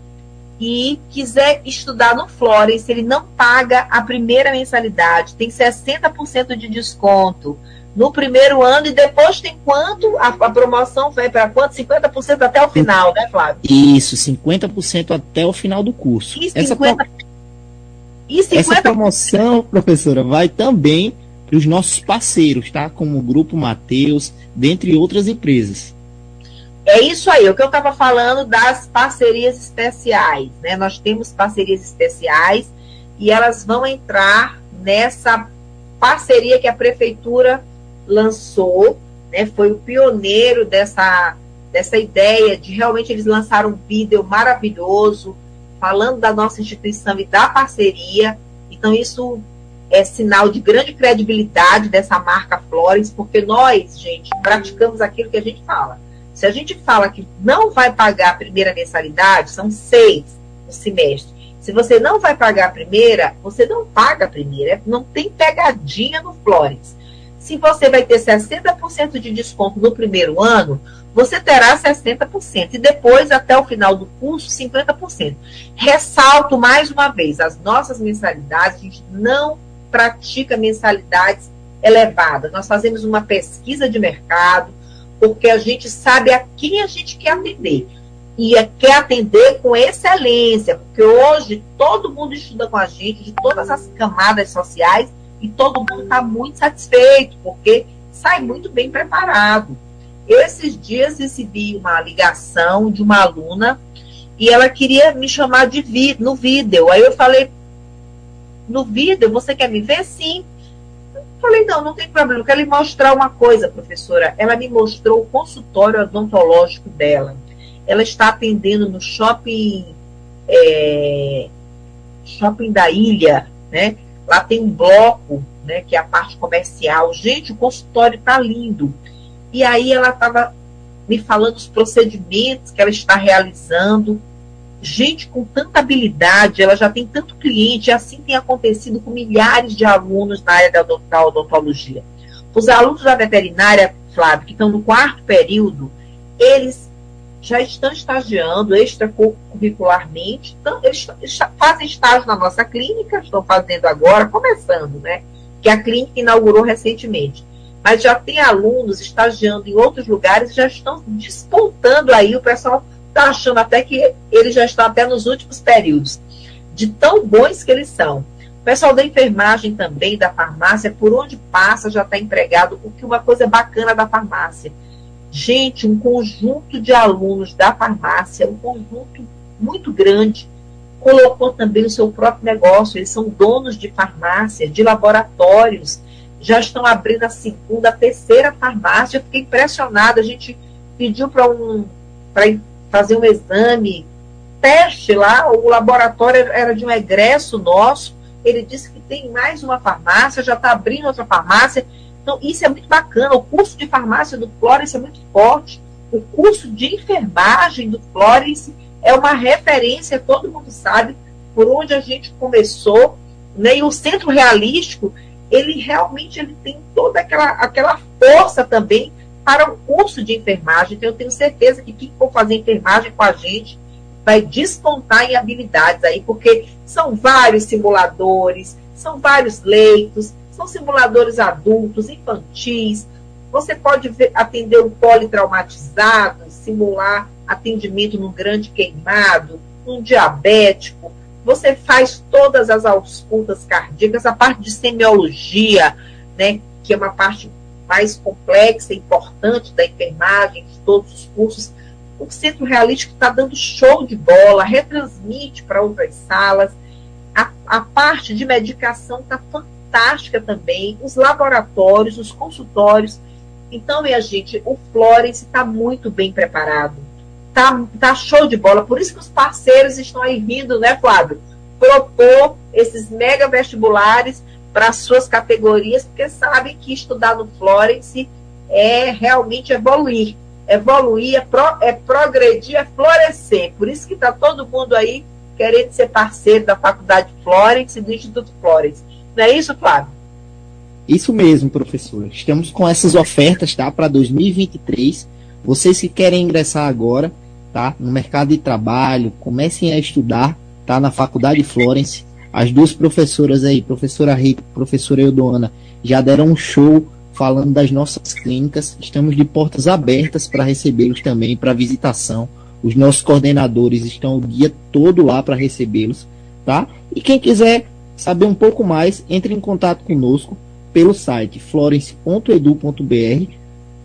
[SPEAKER 2] e quiser estudar no Florence, ele não paga a primeira mensalidade, tem 60% de desconto no primeiro ano e depois tem quanto? A, a promoção vai para quanto? 50% até o final, né, Flávio?
[SPEAKER 4] Isso, 50% até o final do curso.
[SPEAKER 2] E 50%, Essa.
[SPEAKER 4] E 50... Essa promoção, professora, vai também para os nossos parceiros, tá? Como o Grupo Mateus, dentre outras empresas.
[SPEAKER 2] É isso aí, o que eu estava falando das parcerias especiais, né? Nós temos parcerias especiais e elas vão entrar nessa parceria que a prefeitura lançou, né? Foi o pioneiro dessa dessa ideia de realmente eles lançaram um vídeo maravilhoso falando da nossa instituição e da parceria. Então isso é sinal de grande credibilidade dessa marca Flores, porque nós, gente, praticamos aquilo que a gente fala. Se a gente fala que não vai pagar a primeira mensalidade, são seis no semestre. Se você não vai pagar a primeira, você não paga a primeira. Não tem pegadinha no Flores. Se você vai ter 60% de desconto no primeiro ano, você terá 60%. E depois, até o final do curso, 50%. Ressalto mais uma vez: as nossas mensalidades, a gente não pratica mensalidades elevadas. Nós fazemos uma pesquisa de mercado, porque a gente sabe a quem a gente quer atender. E é, quer atender com excelência, porque hoje todo mundo estuda com a gente, de todas as camadas sociais, e todo mundo está muito satisfeito, porque sai muito bem preparado. Esses dias recebi uma ligação de uma aluna e ela queria me chamar de vi no vídeo. Aí eu falei, no vídeo, você quer me ver? Sim. Eu falei, não, não tem problema, eu quero lhe mostrar uma coisa, professora. Ela me mostrou o consultório odontológico dela. Ela está atendendo no shopping, é, shopping da ilha, né? Lá tem um bloco, né, que é a parte comercial. Gente, o consultório está lindo. E aí ela estava me falando os procedimentos que ela está realizando. Gente com tanta habilidade, ela já tem tanto cliente, e assim tem acontecido com milhares de alunos na área da odontologia. Os alunos da veterinária, Flávio, que estão no quarto período, eles já estão estagiando extracurricularmente, então, eles fazem estágio na nossa clínica, estão fazendo agora, começando, né? Que a clínica inaugurou recentemente. Mas já tem alunos estagiando em outros lugares, já estão despontando aí, o pessoal está achando até que eles já estão até nos últimos períodos, de tão bons que eles são. O pessoal da enfermagem também, da farmácia, por onde passa já está empregado, o que uma coisa bacana da farmácia Gente, um conjunto de alunos da farmácia, um conjunto muito grande, colocou também o seu próprio negócio. Eles são donos de farmácia, de laboratórios, já estão abrindo a segunda, a terceira farmácia. Eu fiquei impressionada. A gente pediu para um, fazer um exame, teste lá, o laboratório era de um egresso nosso. Ele disse que tem mais uma farmácia, já está abrindo outra farmácia. Então, isso é muito bacana. O curso de farmácia do Florence é muito forte. O curso de enfermagem do Florence é uma referência, todo mundo sabe por onde a gente começou. Né? E o centro realístico, ele realmente ele tem toda aquela, aquela força também para o curso de enfermagem. Então, eu tenho certeza que quem for fazer enfermagem com a gente vai despontar em habilidades aí, porque são vários simuladores, são vários leitos, são simuladores adultos, infantis. Você pode ver, atender um politraumatizado, simular atendimento num grande queimado, num diabético. Você faz todas as auscultas cardíacas, a parte de semiologia, né, que é uma parte mais complexa e importante da enfermagem, de todos os cursos. O Centro Realístico está dando show de bola, retransmite para outras salas. A, a parte de medicação está fantástica fantástica também, os laboratórios, os consultórios. Então, minha gente, o Florence está muito bem preparado. Tá, tá show de bola. Por isso que os parceiros estão aí vindo, né, Flávio? Propor esses mega vestibulares para suas categorias, porque sabem que estudar no Florence é realmente evoluir. Evoluir é, pro, é progredir, é florescer. Por isso que está todo mundo aí querendo ser parceiro da Faculdade Florence e do Instituto Florence. Não é isso, Flávio?
[SPEAKER 4] Isso mesmo, professor. Estamos com essas ofertas, tá? Para 2023. Vocês que querem ingressar agora, tá? No mercado de trabalho, comecem a estudar, tá? Na Faculdade Florence. As duas professoras aí, professora Rita, professora Eudoana, já deram um show falando das nossas clínicas. Estamos de portas abertas para recebê-los também, para visitação. Os nossos coordenadores estão o dia todo lá para recebê-los, tá? E quem quiser saber um pouco mais, entre em contato conosco pelo site florence.edu.br,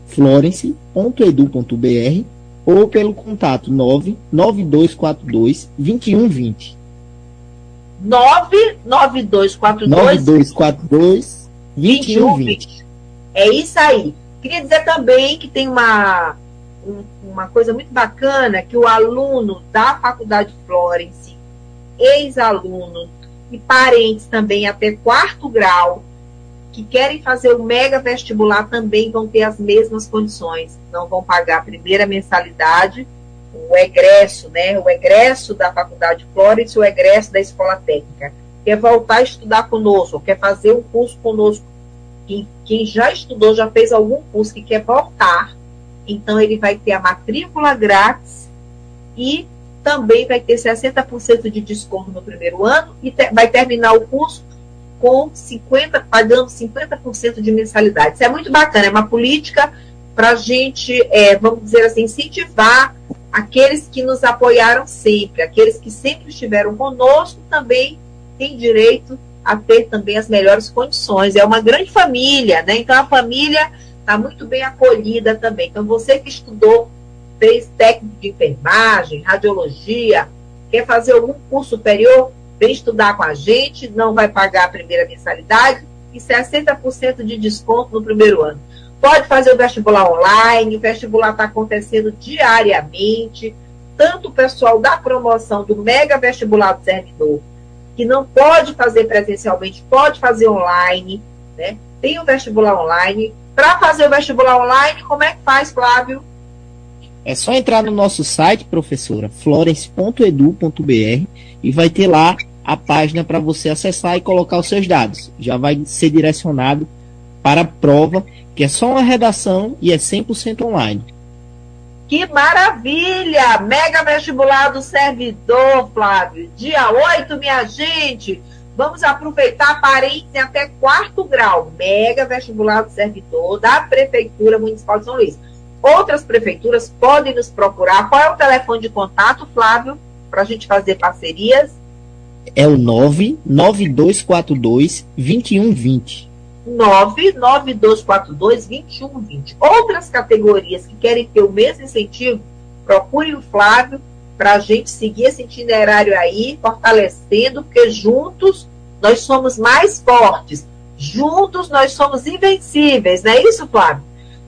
[SPEAKER 4] florence.edu.br ou pelo contato 99242 2120.
[SPEAKER 2] 99242
[SPEAKER 4] 9242 2120.
[SPEAKER 2] É isso aí. Queria dizer também que tem uma, uma coisa muito bacana que o aluno da Faculdade Florence, ex-aluno e parentes também até quarto grau, que querem fazer o mega vestibular também vão ter as mesmas condições. Não vão pagar a primeira mensalidade, o egresso, né? O egresso da Faculdade Florence, o egresso da Escola Técnica. Quer voltar a estudar conosco, quer fazer um curso conosco. Quem, quem já estudou, já fez algum curso que quer voltar, então ele vai ter a matrícula grátis e também vai ter 60% de desconto no primeiro ano e te, vai terminar o curso com 50, pagando 50% de mensalidade. Isso é muito bacana, é uma política para a gente, é, vamos dizer assim, incentivar aqueles que nos apoiaram sempre, aqueles que sempre estiveram conosco também têm direito a ter também as melhores condições. É uma grande família, né? Então a família está muito bem acolhida também. Então você que estudou, fez técnico de enfermagem, radiologia, quer fazer algum curso superior, vem estudar com a gente, não vai pagar a primeira mensalidade e 60% de desconto no primeiro ano. Pode fazer o vestibular online, o vestibular está acontecendo diariamente. Tanto o pessoal da promoção do mega vestibular do servidor, que não pode fazer presencialmente, pode fazer online, né? Tem o vestibular online. Para fazer o vestibular online, como é que faz, Flávio?
[SPEAKER 4] É só entrar no nosso site, professora, florence.edu.br e vai ter lá a página para você acessar e colocar os seus dados. Já vai ser direcionado para a prova, que é só uma redação e é 100% online.
[SPEAKER 2] Que maravilha! Mega vestibular do servidor, Flávio. Dia 8, minha gente. Vamos aproveitar parentes até quarto grau. Mega vestibular do servidor da Prefeitura Municipal de São Luís. Outras prefeituras podem nos procurar. Qual é o telefone de contato, Flávio, para a gente fazer parcerias?
[SPEAKER 4] é o 99242 2120.
[SPEAKER 2] 99242 2120. Outras categorias que querem ter o mesmo incentivo, procure o Flávio para a gente seguir esse itinerário aí, fortalecendo, porque juntos nós somos mais fortes. Juntos nós somos invencíveis, não é isso, Flávio?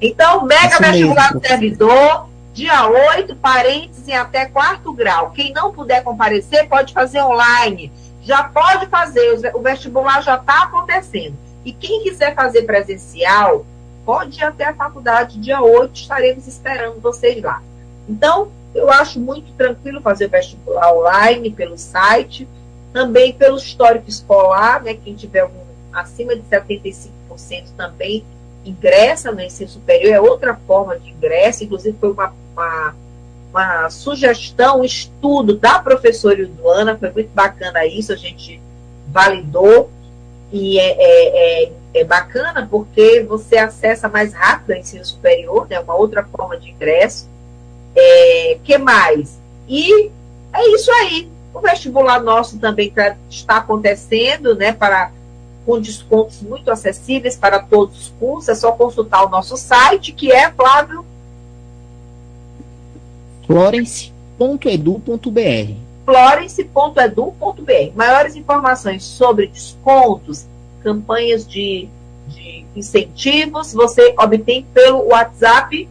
[SPEAKER 2] Então, mega vestibular do servidor, Dia 8, parentes em até quarto grau. Quem não puder comparecer, pode fazer online. Já pode fazer, o vestibular já está acontecendo. E quem quiser fazer presencial, pode ir até a faculdade dia 8, estaremos esperando vocês lá. Então, eu acho muito tranquilo fazer o vestibular online pelo site, também pelo histórico escolar, né? Quem tiver um, acima de 75% também ingressa no ensino superior, é outra forma de ingresso, inclusive foi uma uma, uma sugestão, um estudo da professora Ilduana, foi muito bacana isso, a gente validou, e é, é, é, é bacana porque você acessa mais rápido o ensino superior, né, uma outra forma de ingresso. É, que mais? E é isso aí. O vestibular nosso também tá, está acontecendo, né, para com descontos muito acessíveis para todos os cursos. É só consultar o nosso site, que é, Flávio,
[SPEAKER 4] florence.edu.br.
[SPEAKER 2] florence.edu.br. Maiores informações sobre descontos, campanhas de, de incentivos, você obtém pelo WhatsApp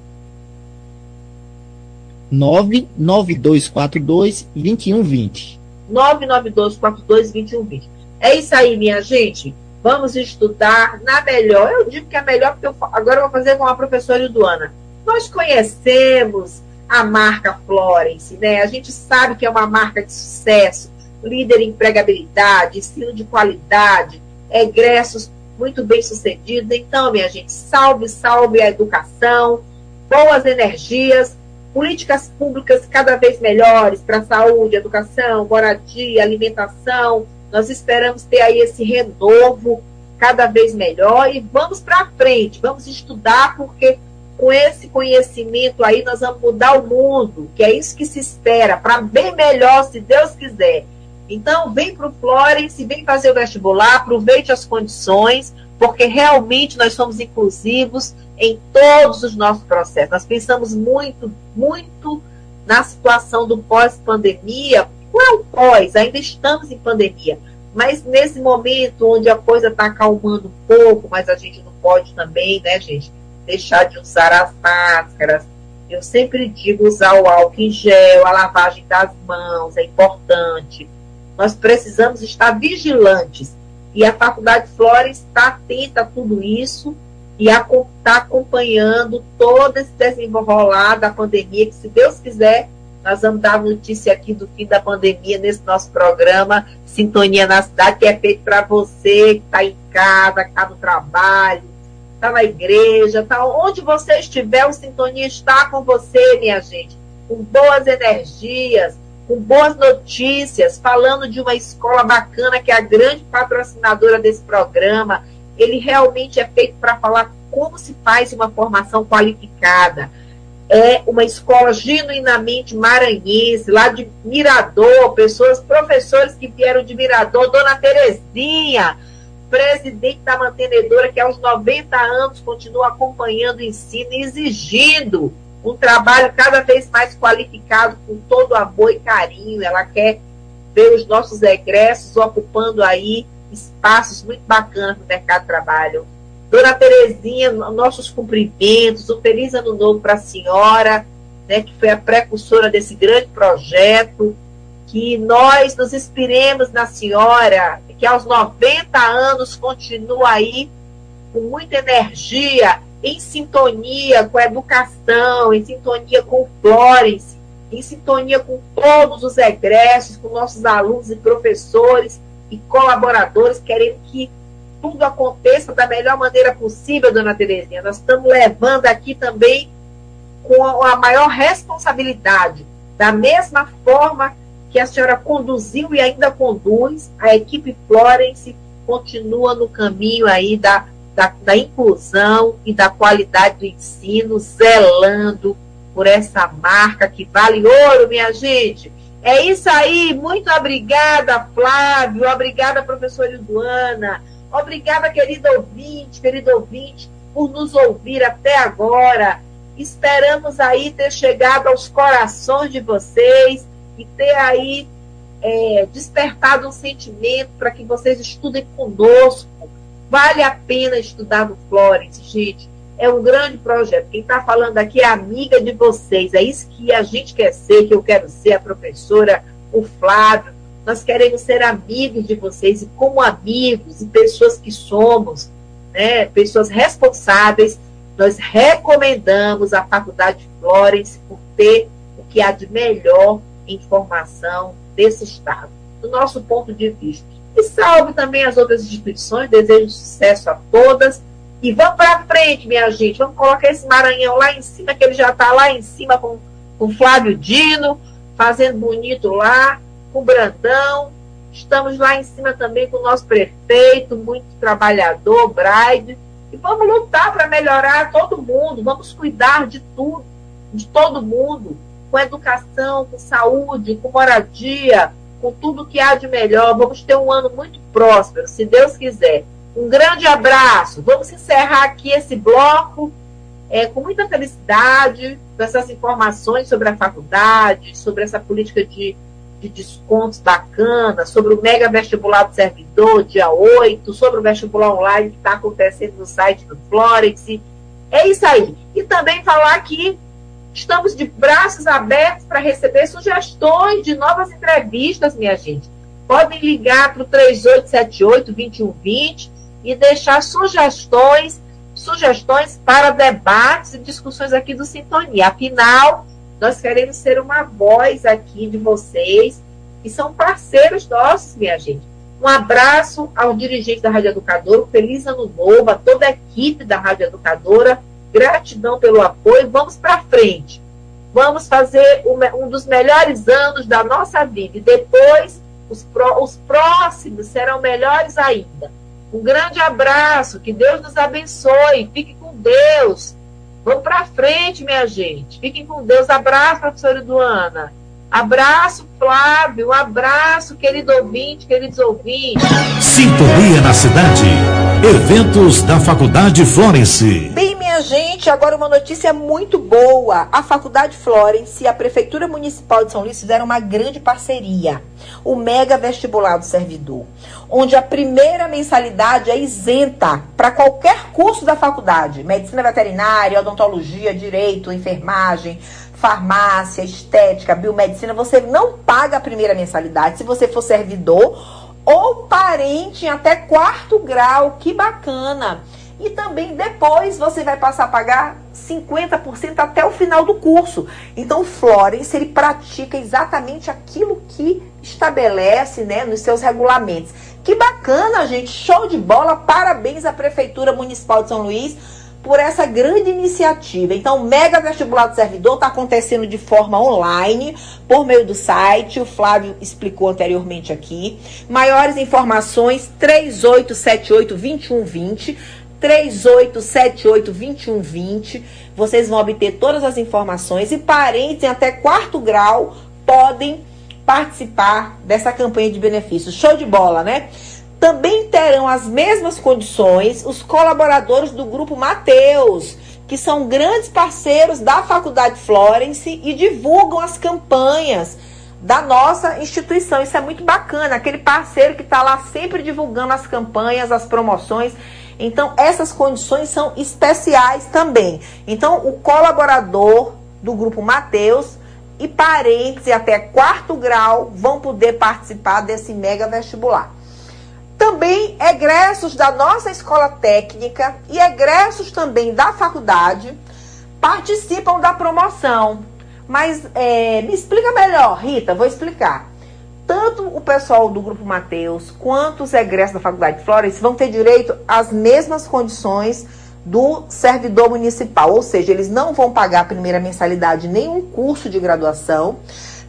[SPEAKER 4] 99242 2120.
[SPEAKER 2] 99242 2120. É isso aí, minha gente. Vamos estudar na melhor. Eu digo que é melhor porque eu, agora eu vou fazer com a professora Eduana. Nós conhecemos a marca Florence, né? A gente sabe que é uma marca de sucesso, líder em empregabilidade, estilo de qualidade, egressos muito bem sucedidos. Então, minha gente, salve, salve a educação, boas energias, políticas públicas cada vez melhores para saúde, educação, moradia, alimentação. Nós esperamos ter aí esse renovo cada vez melhor e vamos para frente, vamos estudar porque com esse conhecimento aí, nós vamos mudar o mundo, que é isso que se espera, para bem melhor, se Deus quiser. Então, vem para o Florence, vem fazer o vestibular, aproveite as condições, porque realmente nós somos inclusivos em todos os nossos processos. Nós pensamos muito, muito na situação do pós-pandemia. Não pós, ainda estamos em pandemia. Mas nesse momento onde a coisa está acalmando um pouco, mas a gente não pode também, né, gente? deixar de usar as máscaras. Eu sempre digo usar o álcool em gel, a lavagem das mãos é importante. Nós precisamos estar vigilantes. E a Faculdade Flores está atenta a tudo isso e está acompanhando todo esse desenrolar da pandemia, que se Deus quiser, nós vamos dar notícia aqui do fim da pandemia nesse nosso programa Sintonia na Cidade, que é feito para você que está em casa, que está no trabalho, está na igreja, está onde você estiver, o Sintonia está com você, minha gente, com boas energias, com boas notícias, falando de uma escola bacana que é a grande patrocinadora desse programa. Ele realmente é feito para falar como se faz uma formação qualificada. É uma escola genuinamente maranhense, lá de Mirador, pessoas, professores que vieram de Mirador, Dona Terezinha, presidente da mantenedora, que aos 90 anos continua acompanhando o ensino e exigindo um trabalho cada vez mais qualificado, com todo amor e carinho. Ela quer ver os nossos egressos ocupando aí espaços muito bacanas no mercado de trabalho. Dona Terezinha, nossos cumprimentos, um feliz ano novo para a senhora, né, que foi a precursora desse grande projeto, que nós nos inspiremos na senhora, que aos 90 anos continua aí com muita energia, em sintonia com a educação, em sintonia com o Florence, em sintonia com todos os egressos, com nossos alunos e professores e colaboradores, querendo que tudo aconteça da melhor maneira possível, dona Terezinha. Nós estamos levando aqui também com a maior responsabilidade, da mesma forma que a senhora conduziu e ainda conduz, a equipe Florence continua no caminho aí da, da, da inclusão e da qualidade do ensino, zelando por essa marca que vale ouro, minha gente. É isso aí, muito obrigada, Flávio, obrigada, professora Iduana, obrigada, querido ouvinte, querido ouvinte, por nos ouvir até agora. Esperamos aí ter chegado aos corações de vocês e ter aí é, despertado um sentimento para que vocês estudem conosco. Vale a pena estudar no Florence, gente. É um grande projeto. Quem está falando aqui é amiga de vocês. É isso que a gente quer ser, que eu quero ser, a professora, o Flávio. Nós queremos ser amigos de vocês e, como amigos e pessoas que somos, né, pessoas responsáveis, nós recomendamos a Faculdade Florence por ter o que há de melhor informação desse Estado, do nosso ponto de vista. E salve também as outras instituições, desejo sucesso a todas. E vamos para frente, minha gente. Vamos colocar esse Maranhão lá em cima, que ele já está lá em cima com, com Flávio Dino, fazendo bonito lá, com Brandão. Estamos lá em cima também com o nosso prefeito, muito trabalhador, Braide. E vamos lutar para melhorar todo mundo, vamos cuidar de tudo, de todo mundo com educação, com saúde, com moradia, com tudo que há de melhor. Vamos ter um ano muito próspero, se Deus quiser. Um grande abraço. Vamos encerrar aqui esse bloco é, com muita felicidade, com essas informações sobre a faculdade, sobre essa política de, de descontos bacana, sobre o mega vestibular do servidor, dia 8, sobre o vestibular online que está acontecendo no site do Florence. É isso aí. E também falar aqui Estamos de braços abertos para receber sugestões de novas entrevistas, minha gente. Podem ligar para o 3878-2120 e deixar sugestões, sugestões para debates e discussões aqui do Sintonia. Afinal, nós queremos ser uma voz aqui de vocês, que são parceiros nossos, minha gente. Um abraço ao dirigente da Rádio Educadora, feliz ano novo, a toda a equipe da Rádio Educadora Gratidão pelo apoio. Vamos para frente. Vamos fazer um dos melhores anos da nossa vida. E depois, os, pró os próximos serão melhores ainda. Um grande abraço. Que Deus nos abençoe. Fique com Deus. Vamos para frente, minha gente. Fiquem com Deus. Abraço, professora Eduana. Abraço, Flávio. Abraço, querido ouvinte, queridos ouvintes.
[SPEAKER 1] Sintonia na cidade. Eventos da Faculdade Florence.
[SPEAKER 5] Bem, minha gente, agora uma notícia muito boa. A Faculdade Florence e a Prefeitura Municipal de São Luís fizeram uma grande parceria. O Mega Vestibular do Servidor, onde a primeira mensalidade é isenta para qualquer curso da faculdade: medicina veterinária, odontologia, direito, enfermagem farmácia, estética, biomedicina, você não paga a primeira mensalidade. Se você for servidor,
[SPEAKER 2] ou parente em até quarto grau. Que bacana! E também depois você vai passar a pagar 50% até o final do curso. Então, Florence, ele pratica exatamente aquilo que estabelece né, nos seus regulamentos. Que bacana, gente! Show de bola! Parabéns à Prefeitura Municipal de São Luís por essa grande iniciativa. Então, o Mega Vestibular do Servidor está acontecendo de forma online, por meio do site. O Flávio explicou anteriormente aqui. Maiores informações: 3878-2120. 3878-2120. Vocês vão obter todas as informações e parentes em até quarto grau podem participar dessa campanha de benefícios. Show de bola, né? Também terão as mesmas condições os colaboradores do grupo Mateus, que são grandes parceiros da Faculdade Florence e divulgam as campanhas da nossa instituição. Isso é muito bacana, aquele parceiro que está lá sempre divulgando as campanhas, as promoções. Então, essas condições são especiais também. Então, o colaborador do grupo Mateus e parentes até quarto grau vão poder participar desse mega vestibular. Também egressos da nossa escola técnica e egressos também da faculdade participam da promoção. Mas é, me explica melhor, Rita, vou explicar tanto o pessoal do Grupo Mateus quanto os egressos da Faculdade de Flores vão ter direito às mesmas condições do servidor municipal, ou seja, eles não vão pagar a primeira mensalidade nenhum curso de graduação,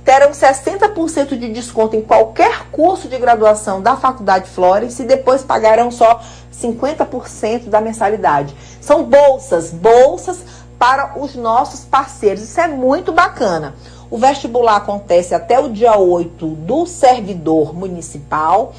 [SPEAKER 2] terão 60% de desconto em qualquer curso de graduação da Faculdade Flores e depois pagarão só 50% da mensalidade. São bolsas, bolsas para os nossos parceiros. Isso é muito bacana. O vestibular acontece até o dia 8 do servidor municipal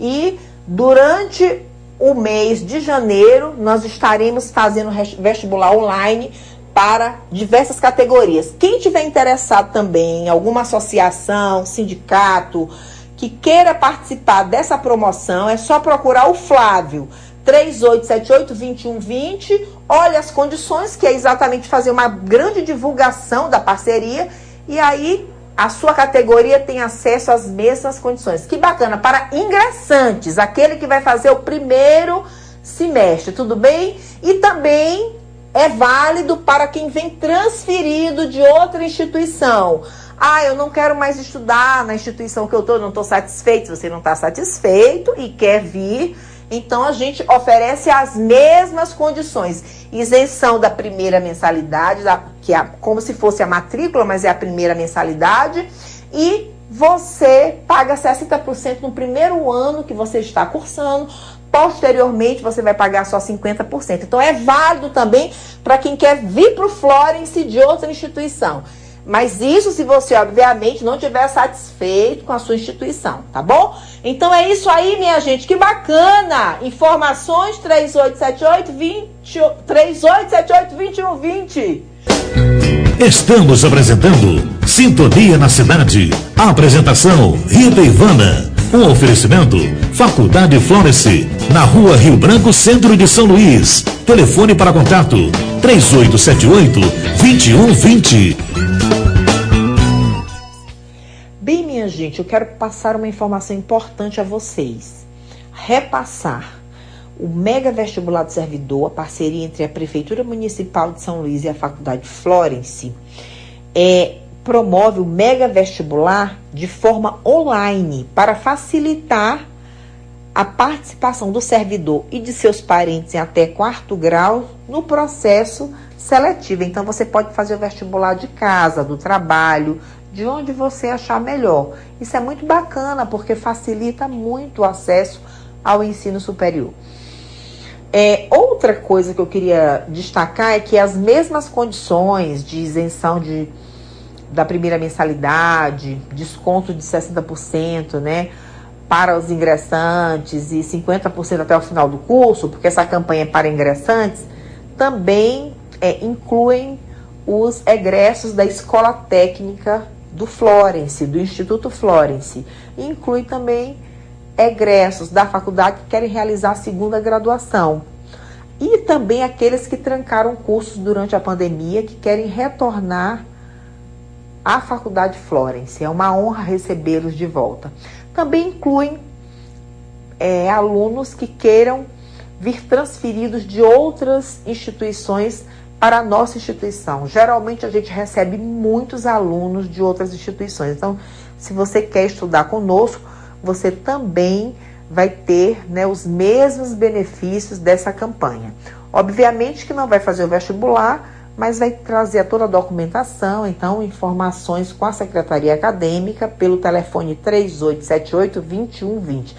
[SPEAKER 2] e durante o mês de janeiro nós estaremos fazendo vestibular online para diversas categorias. Quem tiver interessado também em alguma associação, sindicato, que queira participar dessa promoção, é só procurar o Flávio. 3878-2120. Olha as condições, que é exatamente fazer uma grande divulgação da parceria e aí a sua categoria tem acesso às mesmas condições. Que bacana, para ingressantes, aquele que vai fazer o primeiro semestre, tudo bem? E também é válido para quem vem transferido de outra instituição. Ah, eu não quero mais estudar na instituição que eu estou, não estou satisfeito. Se você não está satisfeito e quer vir, então a gente oferece as mesmas condições. Isenção da primeira mensalidade, que é como se fosse a matrícula, mas é a primeira mensalidade. E você paga 60% no primeiro ano que você está cursando. Posteriormente, você vai pagar só 50%. Então, é válido também para quem quer vir para o Florence de outra instituição. Mas isso se você, obviamente, não estiver satisfeito com a sua instituição, tá bom? Então é isso aí, minha gente. Que bacana! Informações 3878 20, 3878 2120.
[SPEAKER 1] Estamos apresentando Sintonia na Cidade. apresentação Rita Ivana. Um oferecimento Faculdade Florence, na rua Rio Branco, centro de São Luís. Telefone para contato 3878 2120.
[SPEAKER 2] Gente, eu quero passar uma informação importante a vocês. Repassar o mega vestibular do servidor, a parceria entre a Prefeitura Municipal de São Luís e a Faculdade Florence, é, promove o mega vestibular de forma online para facilitar a participação do servidor e de seus parentes em até quarto grau no processo seletivo. Então você pode fazer o vestibular de casa, do trabalho, de onde você achar melhor. Isso é muito bacana porque facilita muito o acesso ao ensino superior. É, outra coisa que eu queria destacar é que as mesmas condições de isenção de, da primeira mensalidade, desconto de 60%, né? para os ingressantes e 50% até o final do curso, porque essa campanha é para ingressantes, também é, incluem os egressos da Escola Técnica do Florence, do Instituto Florence. Inclui também egressos da faculdade que querem realizar a segunda graduação. E também aqueles que trancaram cursos durante a pandemia, que querem retornar à Faculdade Florence. É uma honra recebê-los de volta também incluem é, alunos que queiram vir transferidos de outras instituições para a nossa instituição. Geralmente a gente recebe muitos alunos de outras instituições. Então, se você quer estudar conosco, você também vai ter né, os mesmos benefícios dessa campanha. Obviamente que não vai fazer o vestibular, mas vai trazer toda a documentação, então, informações com a Secretaria Acadêmica pelo telefone 3878-2120.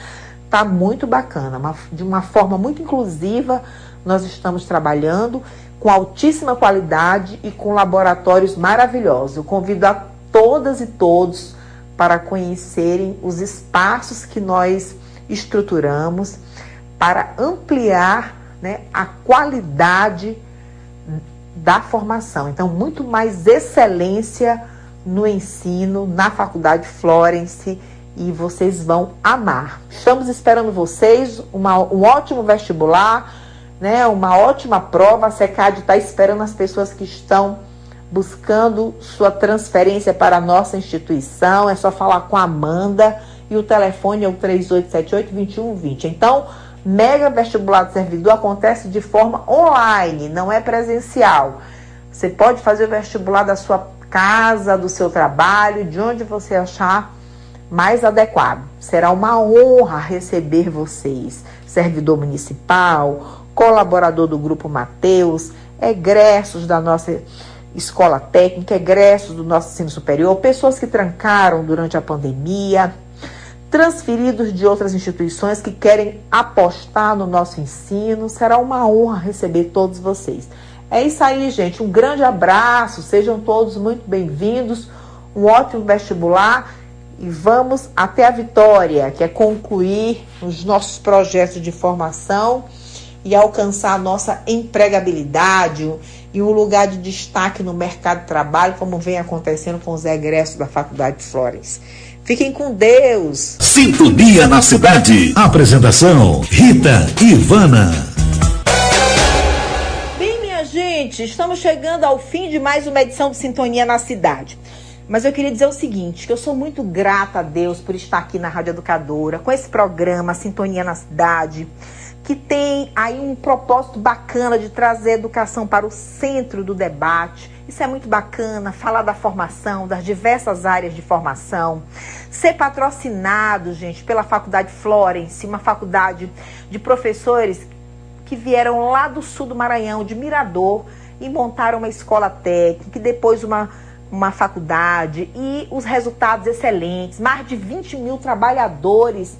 [SPEAKER 2] Tá muito bacana, de uma forma muito inclusiva, nós estamos trabalhando com altíssima qualidade e com laboratórios maravilhosos. Eu convido a todas e todos para conhecerem os espaços que nós estruturamos para ampliar né, a qualidade da formação. Então, muito mais excelência no ensino na Faculdade Florence e vocês vão amar. Estamos esperando vocês, uma, um ótimo vestibular né, uma ótima prova. A SECAD está esperando as pessoas que estão buscando sua transferência para a nossa instituição. É só falar com a Amanda e o telefone é o 3878-2120. Então, mega vestibular do servidor acontece de forma online, não é presencial. Você pode fazer o vestibular da sua casa, do seu trabalho, de onde você achar mais adequado. Será uma honra receber vocês, servidor municipal, colaborador do Grupo Mateus, egressos da nossa escola técnica, egressos do nosso ensino superior, pessoas que trancaram durante a pandemia, transferidos de outras instituições que querem apostar no nosso ensino. Será uma honra receber todos vocês. É isso aí, gente. Um grande abraço. Sejam todos muito bem-vindos. Um ótimo vestibular e vamos até a vitória, que é concluir os nossos projetos de formação e alcançar a nossa empregabilidade e um lugar de destaque no mercado de trabalho, como vem acontecendo com os egressos da Faculdade de Flores. Fiquem com Deus.
[SPEAKER 1] Sintonia na cidade. Apresentação: Rita Ivana.
[SPEAKER 2] Bem, minha gente, estamos chegando ao fim de mais uma edição de Sintonia na cidade. Mas eu queria dizer o seguinte, que eu sou muito grata a Deus por estar aqui na Rádio Educadora, com esse programa Sintonia na Cidade que tem aí um propósito bacana de trazer a educação para o centro do debate. Isso é muito bacana, falar da formação, das diversas áreas de formação. Ser patrocinado, gente, pela Faculdade Florence, uma faculdade de professores que vieram lá do sul do Maranhão, de Mirador, e montaram uma escola técnica, e depois uma, uma faculdade, e os resultados excelentes. Mais de 20 mil trabalhadores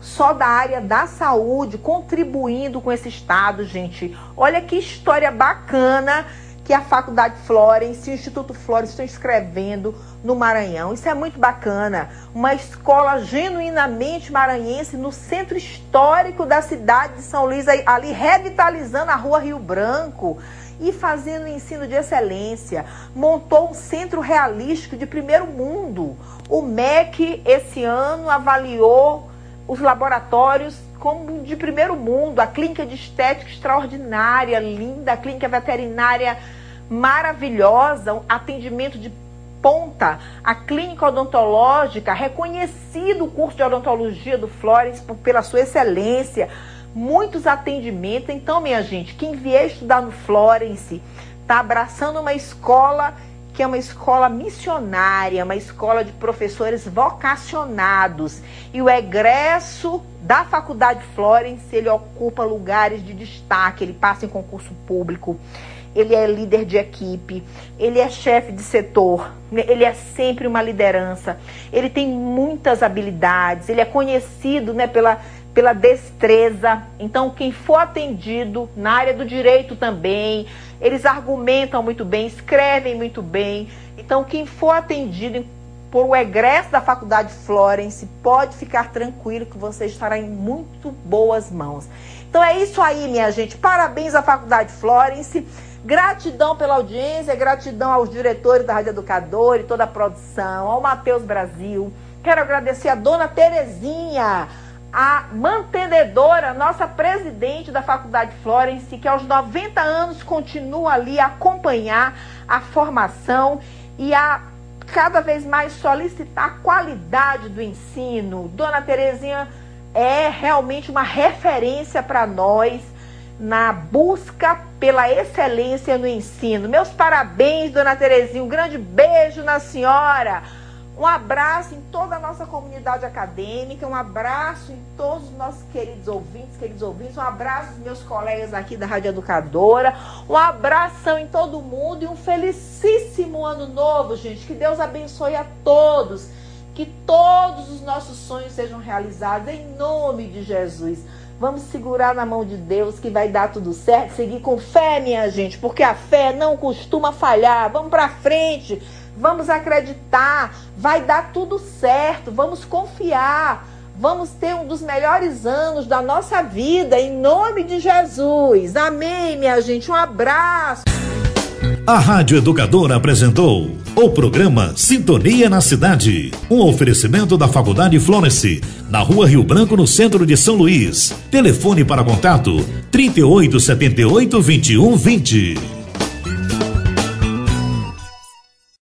[SPEAKER 2] só da área da saúde, contribuindo com esse estado, gente. Olha que história bacana que a Faculdade Florence e o Instituto Florence estão escrevendo no Maranhão. Isso é muito bacana. Uma escola genuinamente maranhense no centro histórico da cidade de São Luís, ali revitalizando a rua Rio Branco e fazendo ensino de excelência. Montou um centro realístico de primeiro mundo. O MEC esse ano avaliou os laboratórios como de primeiro mundo, a clínica de estética extraordinária, linda, a clínica veterinária maravilhosa, atendimento de ponta, a clínica odontológica, reconhecido o curso de odontologia do Flores pela sua excelência, muitos atendimentos. Então, minha gente, quem vier estudar no Florence está abraçando uma escola que é uma escola missionária, uma escola de professores vocacionados. E o egresso da Faculdade Florence, ele ocupa lugares de destaque, ele passa em concurso público, ele é líder de equipe, ele é chefe de setor, ele é sempre uma liderança, ele tem muitas habilidades, ele é conhecido né, pela, pela destreza. Então, quem for atendido na área do direito também, eles argumentam muito bem, escrevem muito bem. Então, quem for atendido por o egresso da Faculdade Florence, pode ficar tranquilo que você estará em muito boas mãos. Então é isso aí, minha gente. Parabéns à Faculdade Florence. Gratidão pela audiência, gratidão aos diretores da Rádio Educador e toda a produção, ao Matheus Brasil. Quero agradecer a dona Terezinha a mantenedora, nossa presidente da Faculdade Florence, que aos 90 anos continua ali a acompanhar a formação e a cada vez mais solicitar a qualidade do ensino. Dona Terezinha é realmente uma referência para nós na busca pela excelência no ensino. Meus parabéns, dona Terezinha. Um grande beijo na senhora. Um abraço em toda a nossa comunidade acadêmica, um abraço em todos os nossos queridos ouvintes, queridos ouvintes, um abraço aos meus colegas aqui da Rádio Educadora, um abração em todo mundo e um felicíssimo ano novo, gente. Que Deus abençoe a todos, que todos os nossos sonhos sejam realizados em nome de Jesus. Vamos segurar na mão de Deus que vai dar tudo certo, seguir com fé, minha gente, porque a fé não costuma falhar. Vamos para frente, vamos acreditar, vai dar tudo certo, vamos confiar. Vamos ter um dos melhores anos da nossa vida, em nome de Jesus. Amém, minha gente. Um abraço.
[SPEAKER 1] A Rádio Educadora apresentou o programa Sintonia na Cidade. Um oferecimento da Faculdade Florence, na rua Rio Branco, no centro de São Luís. Telefone para contato: 3878 2120.